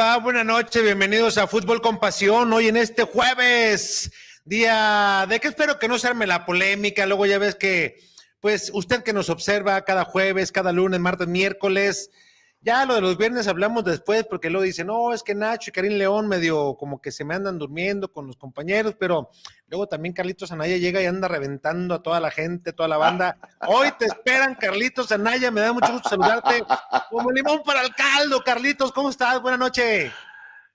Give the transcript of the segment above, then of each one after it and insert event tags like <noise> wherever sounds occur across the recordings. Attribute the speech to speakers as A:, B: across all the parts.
A: Buenas noches, bienvenidos a Fútbol con Pasión. Hoy en este jueves, día de que espero que no se arme la polémica. Luego ya ves que, pues, usted que nos observa cada jueves, cada lunes, martes, miércoles, ya lo de los viernes hablamos después, porque luego dicen, no, es que Nacho y Karim León medio como que se me andan durmiendo con los compañeros, pero luego también Carlitos Anaya llega y anda reventando a toda la gente, toda la banda. Hoy te esperan, Carlitos Anaya, me da mucho gusto saludarte. Como limón para el caldo, Carlitos, ¿cómo estás? Buenas noches.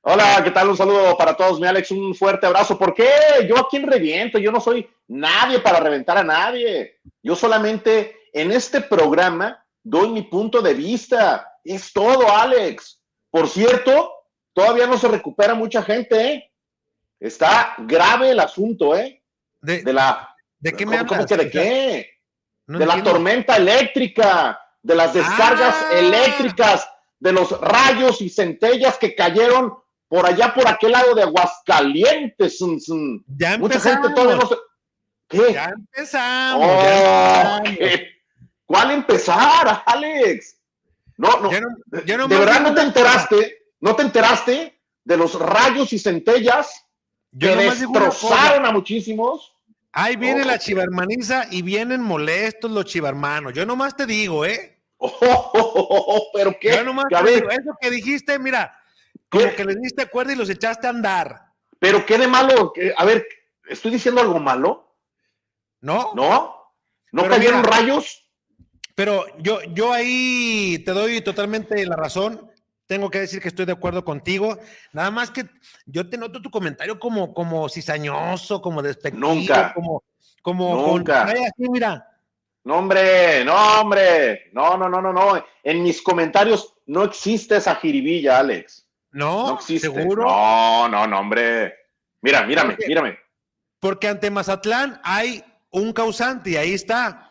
B: Hola, ¿qué tal? Un saludo para todos, mi Alex, un fuerte abrazo. ¿Por qué? Yo a quién reviento, yo no soy nadie para reventar a nadie. Yo solamente en este programa doy mi punto de vista es todo, Alex. Por cierto, todavía no se recupera mucha gente, ¿eh? Está grave el asunto, ¿eh?
A: De,
B: la.
A: ¿De qué me
B: hablas? de qué? de la tormenta eléctrica, de las descargas ah. eléctricas, de los rayos y centellas que cayeron por allá, por aquel lado de Aguascalientes.
A: Ya Mucha gente todavía no se...
B: ¿Qué?
A: Ya empezamos. Oh,
B: ¿Cuál empezar, Alex? No, no. de verdad no te enteraste, no te enteraste de los rayos y centellas que destrozaron a muchísimos.
A: Ahí viene la chivarmaniza y vienen molestos los chivarmanos. Yo nomás te digo, ¿eh? <laughs>
B: pero qué.
A: Yo nomás te digo, eso que dijiste, mira, como que les diste acuerdo y los echaste a andar.
B: Pero qué de malo, a ver, ¿estoy diciendo algo malo?
A: No.
B: ¿No? ¿No cayeron rayos?
A: Pero yo, yo ahí te doy totalmente la razón. Tengo que decir que estoy de acuerdo contigo. Nada más que yo te noto tu comentario como, como cizañoso, como despectivo,
B: Nunca.
A: como, como
B: Nunca.
A: así, mira.
B: No, hombre, no, hombre. No, no, no, no, no. En mis comentarios no existe esa jiribilla, Alex.
A: No,
B: no existe.
A: ¿Seguro?
B: No, no, no, hombre. Mira, mírame, mírame.
A: Porque ante Mazatlán hay un causante y ahí está.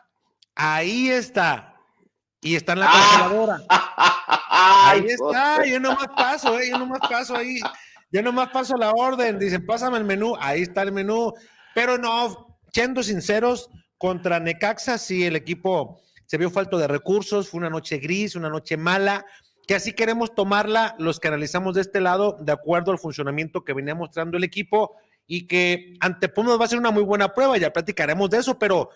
A: Ahí está. Y está en la congeladora. <laughs> ahí está. Yo nomás paso, eh, yo nomás paso ahí. Yo nomás paso la orden. Dicen, pásame el menú. Ahí está el menú. Pero no, siendo sinceros, contra Necaxa sí el equipo se vio falto de recursos. Fue una noche gris, una noche mala. Que así queremos tomarla los que analizamos de este lado, de acuerdo al funcionamiento que venía mostrando el equipo y que ante Pumas va a ser una muy buena prueba. Ya platicaremos de eso, pero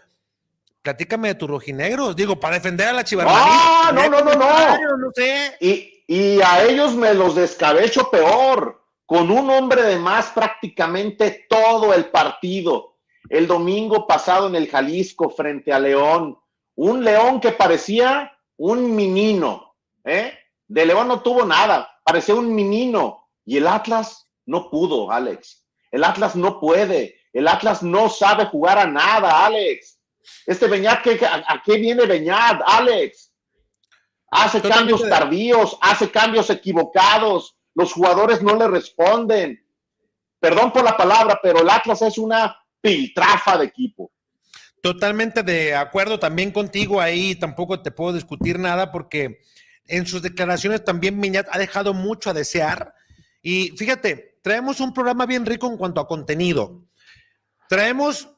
A: platícame de tus rojinegros, digo, para defender a la
B: chivarmanía. No, no, no, no,
A: no. sé.
B: Y, y a ellos me los descabecho peor, con un hombre de más prácticamente todo el partido. El domingo pasado en el Jalisco frente a León, un León que parecía un menino, ¿eh? De León no tuvo nada, parecía un menino. Y el Atlas no pudo, Alex. El Atlas no puede. El Atlas no sabe jugar a nada, Alex. Este Beñat, a, qué viene Beñat, Alex? Hace cambios tardíos, hace cambios equivocados, los jugadores no le responden. Perdón por la palabra, pero el Atlas es una piltrafa de equipo.
A: Totalmente de acuerdo también contigo ahí, tampoco te puedo discutir nada porque en sus declaraciones también Beñat ha dejado mucho a desear. Y fíjate, traemos un programa bien rico en cuanto a contenido. Traemos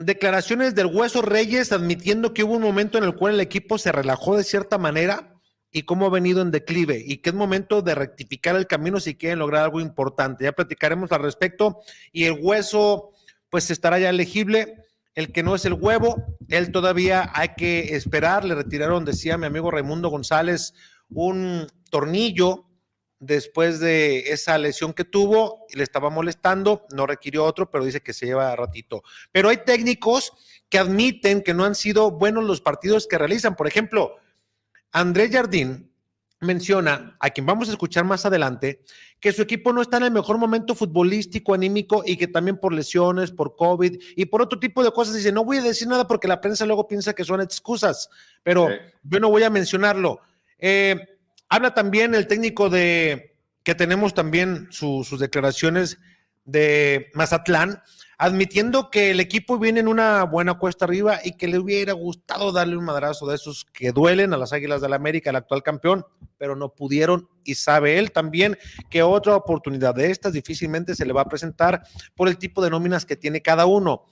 A: declaraciones del Hueso Reyes admitiendo que hubo un momento en el cual el equipo se relajó de cierta manera y cómo ha venido en declive y que es momento de rectificar el camino si quieren lograr algo importante. Ya platicaremos al respecto y el Hueso pues estará ya elegible. El que no es el huevo, él todavía hay que esperar. Le retiraron, decía mi amigo Raimundo González, un tornillo después de esa lesión que tuvo le estaba molestando, no requirió otro, pero dice que se lleva ratito. Pero hay técnicos que admiten que no han sido buenos los partidos que realizan. Por ejemplo, Andrés Jardín menciona, a quien vamos a escuchar más adelante, que su equipo no está en el mejor momento futbolístico, anímico y que también por lesiones, por COVID y por otro tipo de cosas dice, no voy a decir nada porque la prensa luego piensa que son excusas, pero yo no voy a mencionarlo. Eh, Habla también el técnico de, que tenemos también sus declaraciones de Mazatlán, admitiendo que el equipo viene en una buena cuesta arriba y que le hubiera gustado darle un madrazo de esos que duelen a las Águilas del la América, el actual campeón, pero no pudieron y sabe él también que otra oportunidad de estas difícilmente se le va a presentar por el tipo de nóminas que tiene cada uno.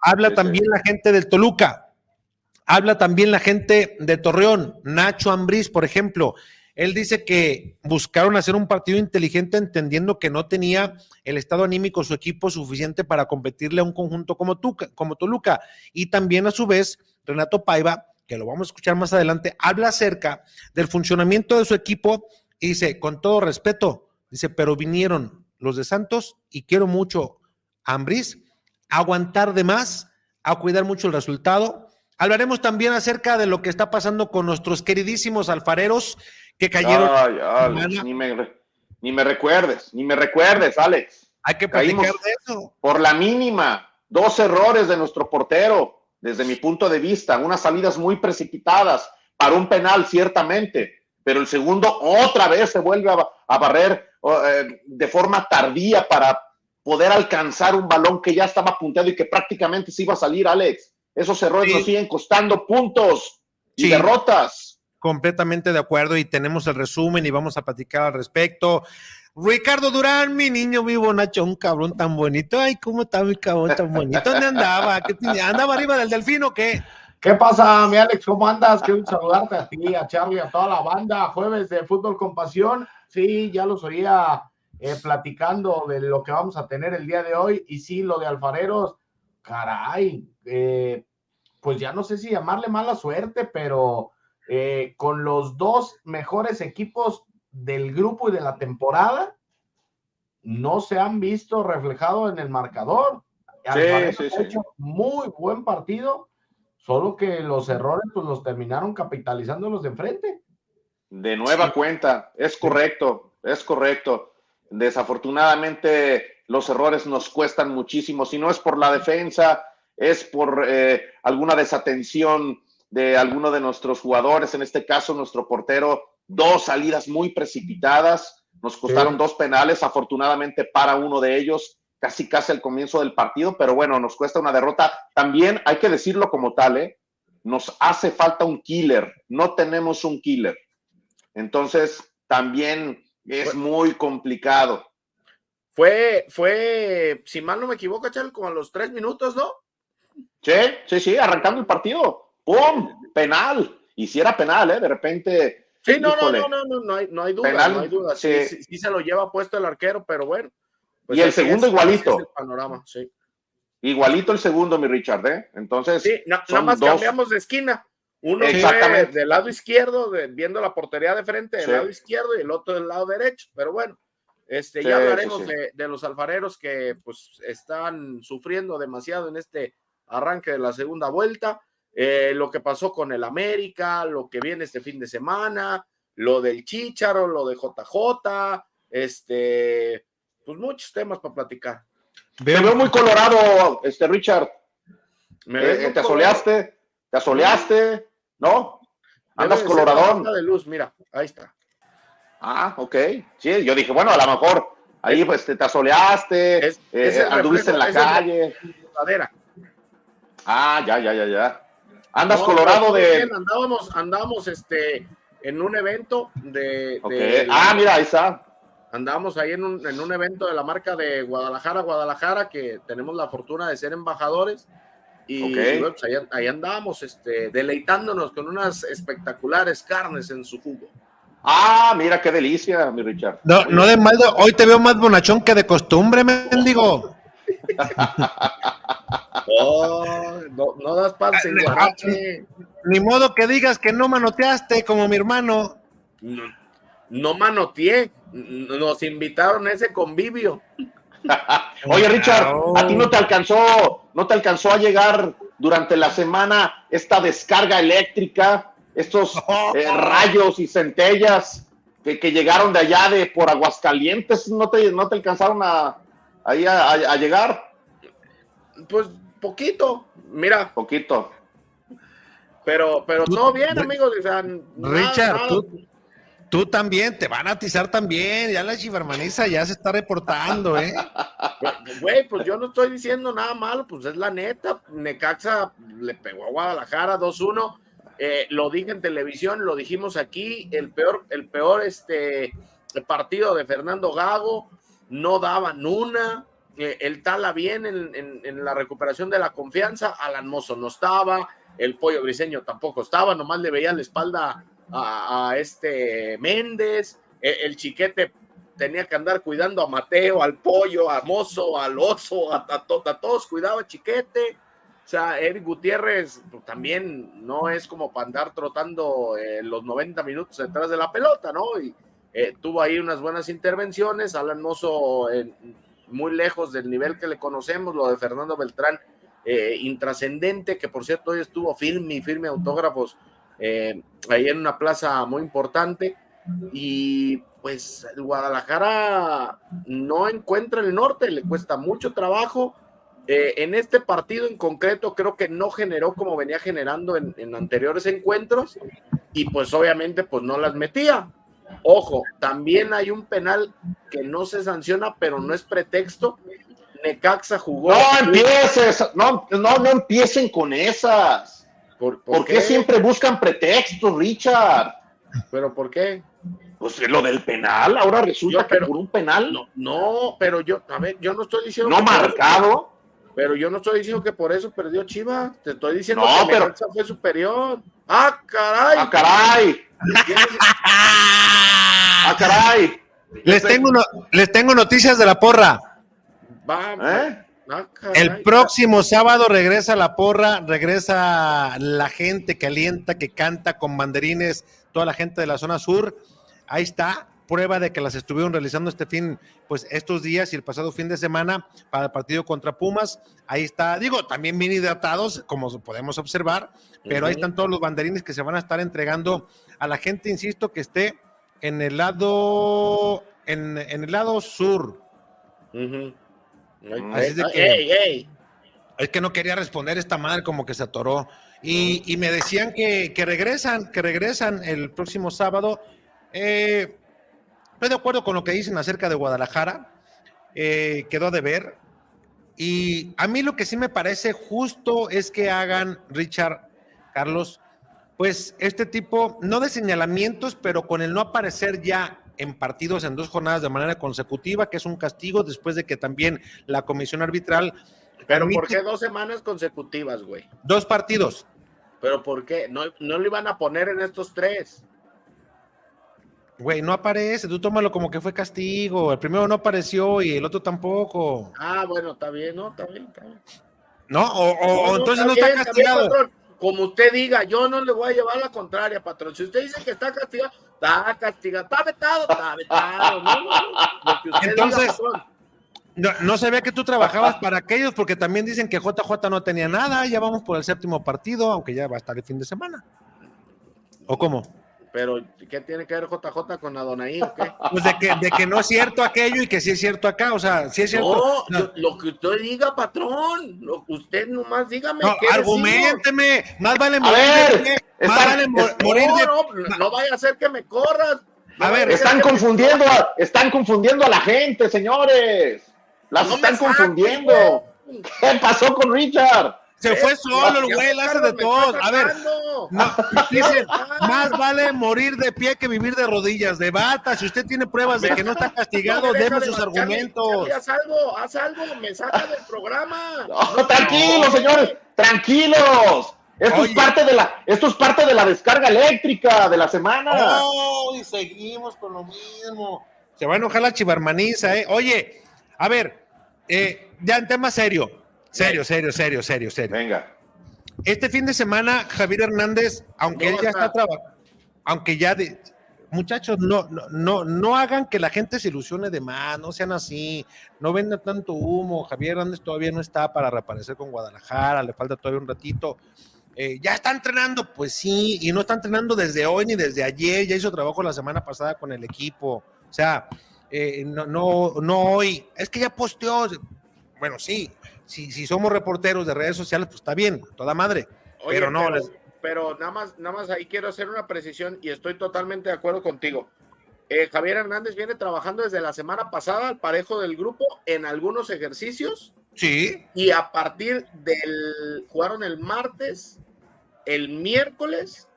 A: Habla también la gente del Toluca, Habla también la gente de Torreón, Nacho Ambriz, por ejemplo. Él dice que buscaron hacer un partido inteligente entendiendo que no tenía el estado anímico su equipo suficiente para competirle a un conjunto como, tú, como Toluca. Y también a su vez, Renato Paiva, que lo vamos a escuchar más adelante, habla acerca del funcionamiento de su equipo y dice, con todo respeto, dice, pero vinieron los de Santos y quiero mucho a Ambriz, aguantar de más, a cuidar mucho el resultado. Hablaremos también acerca de lo que está pasando con nuestros queridísimos alfareros que cayeron.
B: ni, me, ni me recuerdes, ni me recuerdes, Alex.
A: Hay que platicar de eso.
B: Por la mínima, dos errores de nuestro portero, desde mi punto de vista, unas salidas muy precipitadas para un penal, ciertamente, pero el segundo otra vez se vuelve a, barrer eh, de forma tardía para poder alcanzar un balón que ya estaba punteado y que prácticamente se iba a salir, Alex. Esos errores nos siguen costando puntos y derrotas.
A: Completamente de acuerdo y tenemos el resumen y vamos a platicar al respecto. Ricardo Durán, mi niño vivo, Nacho, un cabrón tan bonito. Ay, ¿cómo está mi cabrón tan bonito? ¿Dónde andaba? ¿Qué ¿Andaba arriba del delfino o qué?
C: ¿Qué pasa, mi Alex? ¿Cómo andas? Quiero saludarte a ti, a Charlie, a toda la banda. Jueves de Fútbol con Pasión. Sí, ya los oía eh, platicando de lo que vamos a tener el día de hoy. Y sí, lo de Alfareros, caray, eh, pues ya no sé si llamarle mala suerte, pero eh, con los dos mejores equipos del grupo y de la temporada, no se han visto reflejado en el marcador. Sí, sí, sí. hecho muy buen partido Solo que los errores, pues los terminaron capitalizando los de enfrente.
B: De nueva cuenta, es correcto, es correcto. Desafortunadamente, los errores nos cuestan muchísimo. Si no es por la defensa, es por eh, alguna desatención de alguno de nuestros jugadores, en este caso nuestro portero, dos salidas muy precipitadas, nos costaron dos penales, afortunadamente para uno de ellos, casi casi al comienzo del partido, pero bueno, nos cuesta una derrota. También hay que decirlo como tal, ¿eh? nos hace falta un killer, no tenemos un killer. Entonces, también es muy complicado.
C: Fue, fue, si mal no me equivoco, Chal, como a los tres minutos, ¿no?
B: Sí, sí, sí, arrancando el partido. ¡Pum! Penal. Y si era penal, ¿eh? De repente.
C: Sí, no, no, no, no, no, hay, no hay duda, no hay duda. sí, sí, se lo lleva puesto el arquero, pero bueno.
B: Pues y el segundo igualito. panorama, sí. Igualito el segundo, mi Richard, ¿eh? Entonces.
C: Sí, nada más cambiamos de esquina. Uno Exactamente. del lado izquierdo, viendo la portería de frente del lado izquierdo y el otro del lado derecho. Pero bueno, este, ya hablaremos de, los alfareros que pues están sufriendo demasiado en este arranque de la segunda vuelta. Eh, lo que pasó con el América, lo que viene este fin de semana, lo del Chicharo, lo de JJ, este, pues muchos temas para platicar.
B: Veo. veo muy colorado, este Richard. Eh, ¿Te asoleaste? ¿Te asoleaste? ¿No? Andas coloradón.
C: de luz, mira, ahí está.
B: Ah, ok. Sí, yo dije, bueno, a lo mejor ahí pues te, asoleaste, eh, anduviste en la calle. Ah, ya, ya, ya, ya. Andas colorado de.
C: andábamos, andábamos este, en un evento de.
B: ah, mira, ahí está.
C: Andábamos ahí en un, en un evento de la marca de Guadalajara, Guadalajara, que tenemos la fortuna de ser embajadores. Y pues ahí, andábamos este, deleitándonos con unas espectaculares carnes en su jugo.
B: Ah, mira qué delicia, mi Richard.
A: No, no de mal, hoy te veo más bonachón que de costumbre, mendigo. <laughs>
C: oh, no, no das pan sin
A: Ni modo que digas que no manoteaste como mi hermano.
C: No, no manoteé, nos invitaron a ese convivio. <laughs>
B: Oye, Richard, a ti no te alcanzó, no te alcanzó a llegar durante la semana esta descarga eléctrica, estos <laughs> eh, rayos y centellas que, llegaron de allá de por Aguascalientes, ¿no te, no te alcanzaron a, a, llegar?
C: Pues poquito, mira.
B: Poquito.
C: Pero, pero todo bien, amigos.
A: Richard, Tú, Tú también, te van a atizar también. Ya la chivermaniza ya se está reportando, ¿eh? <laughs>
C: Güey, pues yo no estoy diciendo nada malo, pues es la neta. Necaxa le pegó a Guadalajara 2-1. Eh, lo dije en televisión, lo dijimos aquí. El peor, el peor este, partido de Fernando Gago. No daban una. Eh, el Tala bien en, en, la recuperación de la confianza. Alan Mozo no estaba. El pollo briseño tampoco estaba. Nomás le veía la espalda a, este Méndez, e, el, chiquete tenía que andar cuidando a Mateo, al pollo, a Mozo, al oso, a, todos cuidaba chiquete. O sea, Eric Gutiérrez pues, también no es como para andar trotando eh, los 90 minutos detrás de la pelota, ¿no? Y eh, tuvo ahí unas buenas intervenciones. Alan Mozo muy lejos del nivel que le conocemos, lo de Fernando Beltrán, eh, intrascendente, que por cierto hoy estuvo firme y firme autógrafos eh, ahí en una plaza muy importante. Y pues Guadalajara no encuentra el norte, le cuesta mucho trabajo. Eh, en este partido en concreto creo que no generó como venía generando en, en, anteriores encuentros y pues obviamente pues no las metía. Ojo, también hay un penal que no se sanciona, pero no es pretexto. Necaxa jugó.
B: No empieces, no, no, no empiecen con esas. ¿Por, qué? siempre buscan pretextos, Richard?
C: ¿Pero por qué?
B: Pues lo del penal, ahora resulta que por un penal.
C: No, no, pero yo, a ver, yo no estoy diciendo.
B: No marcado.
C: Pero yo no estoy diciendo que por eso perdió Chivas. Te estoy diciendo que pero... Necaxa fue superior. ¡Ah, caray!
B: ¡Ah, caray! ¡Ah, caray!
A: Les tengo, les tengo noticias de la porra.
B: ¿Eh?
A: Ah, el próximo sábado regresa la porra, regresa la gente que alienta, que canta con banderines, toda la gente de la zona sur. Ahí está, prueba de que las estuvieron realizando este fin, pues estos días y el pasado fin de semana para el partido contra Pumas. Ahí está, digo, también bien hidratados, como podemos observar, pero ahí están todos los banderines que se van a estar entregando a la gente, insisto, que esté en el lado, en, el lado sur. Así de que, Es que no quería responder esta madre, como que se atoró. Y, me decían que, regresan, que regresan el próximo sábado. Eh, estoy de acuerdo con lo que dicen acerca de Guadalajara. Eh, quedó de ver. Y a mí lo que sí me parece justo es que hagan, Richard, Carlos, pues este tipo, no de señalamientos, pero con el no aparecer ya en partidos en dos jornadas de manera consecutiva, que es un castigo después de que también la comisión arbitral.
C: Pero ¿por qué dos semanas consecutivas, güey?
A: Dos partidos.
C: Pero ¿por qué? No, no lo iban a poner en estos tres.
A: Güey, no aparece, tú tómalo como que fue castigo. El primero no apareció y el otro tampoco.
C: Ah, bueno, está bien, ¿no? Está bien, está bien.
A: No, o, entonces no está castigado
C: como usted diga, yo no le voy a llevar la contraria, patrón. Si usted dice que está castigado, está castigado, está vetado, está vetado.
A: Entonces, no, se ve que tú trabajabas para aquellos, porque también dicen que JJ no tenía nada, ya vamos por el séptimo partido, aunque ya va a estar el fin de semana. ¿O cómo?
C: Pero, ¿qué tiene que ver JJ con Adonai o qué?
A: Pues de que, de que no es cierto aquello y que sí es cierto acá, o sea, sí es cierto.
C: No, lo que usted diga, patrón, lo que usted nomás dígame.
A: No, argumenteme, más vale morir de pie, más vale morir de
C: no, no vaya a ser que me corras.
B: A ver, están confundiendo, a, están confundiendo a la gente, señores. Las están confundiendo. ¿Qué pasó con Richard?
A: Se fue solo el güey, hace de todo. A ver, no, dicen, más vale morir de pie que vivir de rodillas. Debata, si usted tiene pruebas de que no está castigado, deme sus argumentos.
C: Haz algo, haz algo, me saca del programa.
B: No, tranquilos, señores, tranquilos. Esto es, parte de la, esto es parte de la descarga eléctrica de la semana.
A: Oh, y seguimos con lo mismo. Se va a enojar la chivarmaniza, ¿eh? Oye, a ver, eh, ya en tema serio. Serio, serio, serio, serio, serio.
B: Venga.
A: Este fin de semana, Javier Hernández, aunque él ya está trabajando, aunque ya de, muchachos, no, no, no, hagan que la gente se ilusione de más, no sean así, no vendan tanto humo. Javier Hernández todavía no está para reaparecer con Guadalajara, le falta todavía un ratito. Eh, ya está entrenando, pues sí, y no está entrenando desde hoy ni desde ayer, ya hizo trabajo la semana pasada con el equipo. O sea, eh, no, no, no hoy, es que ya posteó, bueno, sí, si, somos reporteros de redes sociales, pues está bien, toda madre. pero no.
C: Pero, nada más, nada más ahí quiero hacer una precisión y estoy totalmente de acuerdo contigo. Eh, Javier Hernández viene trabajando desde la semana pasada al parejo del grupo en algunos ejercicios.
A: Sí.
C: Y a partir del. Jugaron el martes, el miércoles,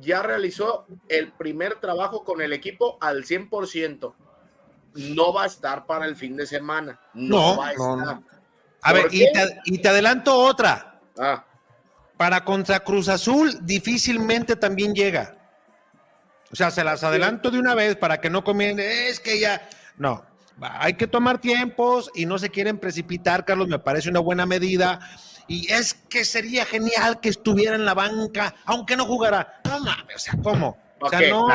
C: ya realizó el primer trabajo con el equipo al 100%. No va a estar para el fin de semana. No, va a estar.
A: A ver, y te, adelanto otra. Ah. Para contra Cruz Azul difícilmente también llega. O sea, se las adelanto de una vez para que no comiencen, es que ya, no, hay que tomar tiempos y no se quieren precipitar, Carlos, me parece una buena medida. Y es que sería genial que estuviera en la banca, aunque no jugara. No mames, o sea, ¿cómo? O sea, no,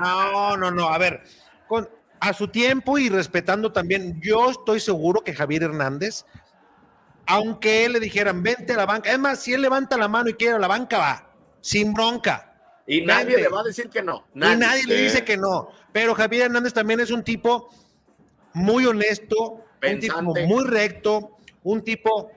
A: no, no, no, a ver, con, a su tiempo y respetando también, yo estoy seguro que Javier Hernández, aunque él le dijeran, vente a la banca, es más, si él levanta la mano y quiere a la banca, va, sin bronca.
C: Y nadie le va a decir que no.
A: Nadie. Y nadie le dice que no. Pero Javier Hernández también es un tipo muy honesto, un tipo muy recto, un tipo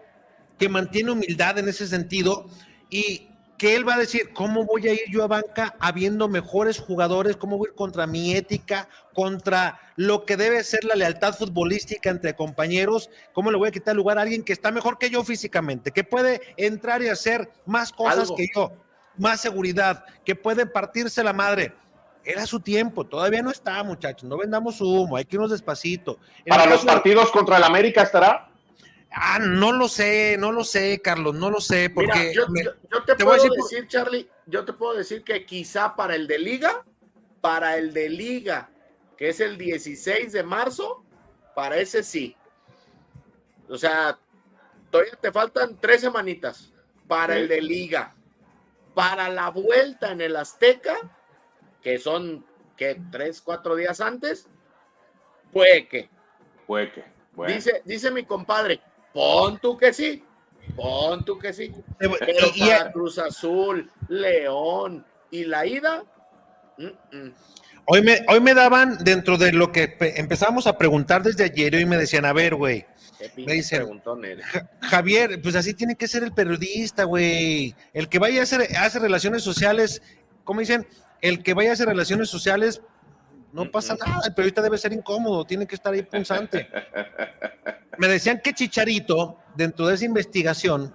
A: que mantiene humildad en ese sentido y que él va a decir, ¿cómo voy a ir yo a banca habiendo mejores jugadores? ¿Cómo voy a ir contra mi ética, contra lo que debe ser la lealtad futbolística entre compañeros? ¿Cómo le voy a quitar lugar a alguien que está mejor que yo físicamente, que puede entrar y hacer más cosas que yo, más seguridad, que puede partirse la madre? Era su tiempo, todavía no está, muchachos, no vendamos humo, hay que irnos despacito.
B: ¿Para los partidos contra el América estará?
A: Ah, no lo sé, no lo sé, Carlos, no lo sé, porque...
C: yo, te, puedo decir, Charlie, yo te puedo decir que quizá para el de Liga, para el de Liga, que es el 16 de marzo, para ese sí. O sea, todavía te faltan tres semanitas para el de Liga. Para la vuelta en el Azteca, que son, que Tres, cuatro días antes, puede que.
B: Puede que.
C: Dice, dice mi compadre, Pon tú que sí, pon tú que sí. Pero para Cruz Azul, León y la ida.
A: Hoy, me, hoy me daban dentro de lo que empezamos a preguntar desde ayer, y me decían, a ver, güey. Me dicen, Javier, pues así tiene que ser el periodista, güey. El que vaya a hacer, hace relaciones sociales, ¿cómo dicen? El que vaya a hacer relaciones sociales, no pasa nada. El periodista debe ser incómodo, tiene que estar ahí punzante. <laughs> me decían que Chicharito, dentro de esa investigación,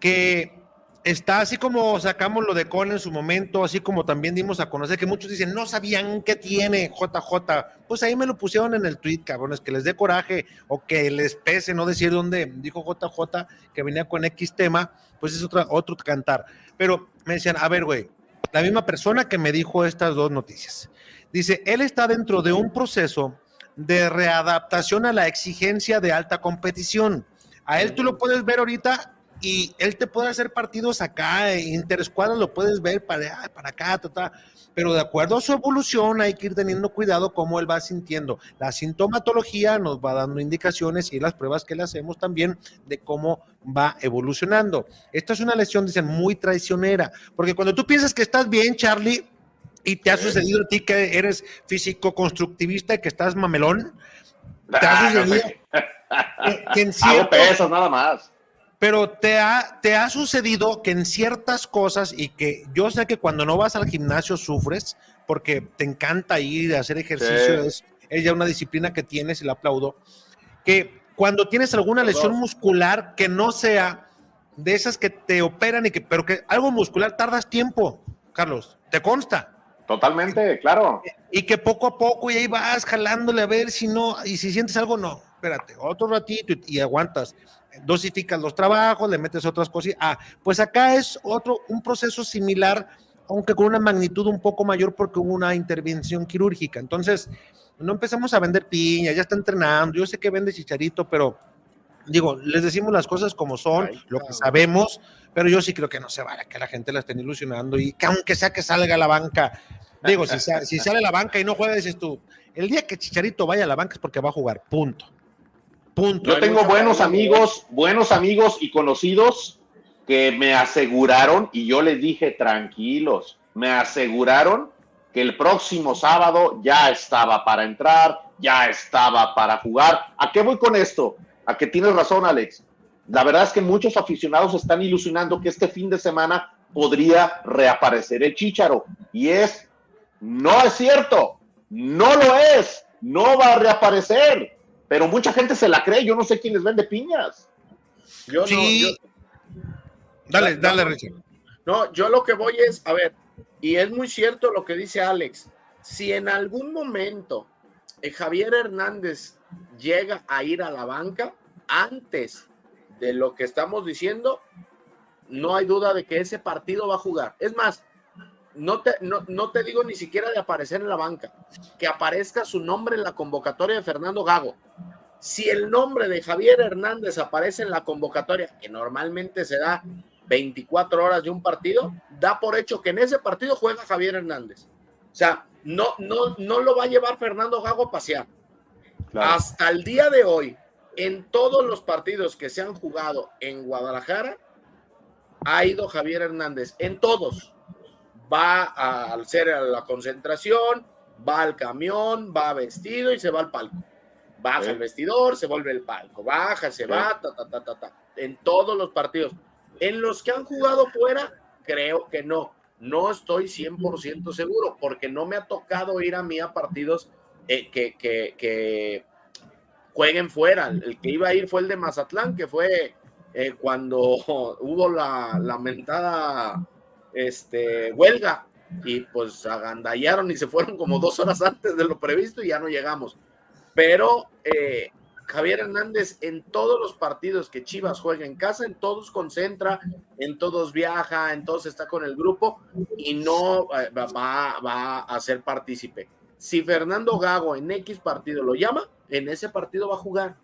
A: que está así como sacamos lo de Con en su momento, así como también dimos a conocer que muchos dicen, no sabían qué tiene JJ. Pues ahí me lo pusieron en el tweet, cabrones, que les dé coraje o que les pese no decir dónde dijo JJ que venía con X tema, pues es otra, otro cantar. Pero me decían, a ver, güey, la misma persona que me dijo estas dos noticias. Dice, él está dentro de un proceso de readaptación a la exigencia de alta competición. A él tú lo puedes ver ahorita y él te puede hacer partidos acá, interescuadras lo puedes ver para, para acá, pero de acuerdo a su evolución hay que ir teniendo cuidado cómo él va sintiendo. La sintomatología nos va dando indicaciones y las pruebas que le hacemos también de cómo va evolucionando. Esta es una lesión, dicen, muy traicionera, porque cuando tú piensas que estás bien, Charlie, ¿Y te ha sucedido a ti que eres físico-constructivista y que estás mamelón? ¿Te ha sucedido? <laughs>
B: que, en cierto, nada más.
A: Pero te ha, te ha sucedido que en ciertas cosas, y que yo sé que cuando no vas al gimnasio sufres, porque te encanta ir a hacer ejercicio, es, ya una disciplina que tienes y la aplaudo, que cuando tienes alguna lesión muscular que no sea de esas que te operan y que, pero que algo muscular tardas tiempo, Carlos, ¿te consta?
B: Totalmente, claro.
A: Y que poco a poco y ahí vas jalándole a ver si no, y si sientes algo, no, espérate, otro ratito y, aguantas. Dosificas los trabajos, le metes otras cosas. Ah, pues acá es otro, un proceso similar, aunque con una magnitud un poco mayor porque hubo una intervención quirúrgica. Entonces, no empezamos a vender piña, ya está entrenando, yo sé que vende chicharito, pero digo, les decimos las cosas como son, lo que sabemos, pero yo sí creo que no se vale que la gente la estén ilusionando y que aunque sea que salga a la banca, digo, si, si sale a la banca y no juega, dices tú, el día que Chicharito vaya a la banca es porque va a jugar, punto. Punto.
B: Yo tengo buenos amigos, buenos amigos y conocidos que me aseguraron, y yo les dije, tranquilos, me aseguraron que el próximo sábado ya estaba para entrar, ya estaba para jugar. ¿A qué voy con esto? A que tienes razón, Alex. La verdad es que muchos aficionados están ilusionando que este fin de semana podría reaparecer el Chícharo. Y es, no es cierto, no lo es, no va a reaparecer. Pero mucha gente se la cree, yo no sé quién les vende piñas.
C: Yo
A: sí. dale, dale, Richard.
C: No, yo lo que voy es, a ver, y es muy cierto lo que dice Alex, si en algún momento eh, Javier Hernández llega a ir a la banca antes de lo que estamos diciendo, no hay duda de que ese partido va a jugar. Es más, no te, no, no te digo ni siquiera de aparecer en la banca, que aparezca su nombre en la convocatoria de Fernando Gago. Si el nombre de Javier Hernández aparece en la convocatoria, que normalmente se da 24 horas de un partido, da por hecho que en ese partido juega Javier Hernández. O sea, no, no, no lo va a llevar Fernando Gago a pasear. Hasta el día de hoy, en todos los partidos que se han jugado en Guadalajara, ha ido Javier Hernández. En todos. Va a hacer la concentración, va al camión, va vestido y se va al palco. Baja el vestidor, se vuelve el palco. Baja, se va, ta, ta, ta, ta, ta. En todos los partidos. En los que han jugado fuera, creo que no. No estoy 100% seguro porque no me ha tocado ir a mí a partidos eh, que, que, jueguen fuera. El que iba a ir fue el de Mazatlán, que fue eh, cuando <laughs> hubo la lamentada este, huelga y pues agandallaron y se fueron como dos horas antes de lo previsto y ya no llegamos. Pero eh, Javier Hernández en todos los partidos que Chivas juega en casa, en todos concentra, en todos viaja, en todos está con el grupo y no eh, va, va a ser partícipe. Si Fernando Gago en X partido lo llama, en ese partido va a jugar.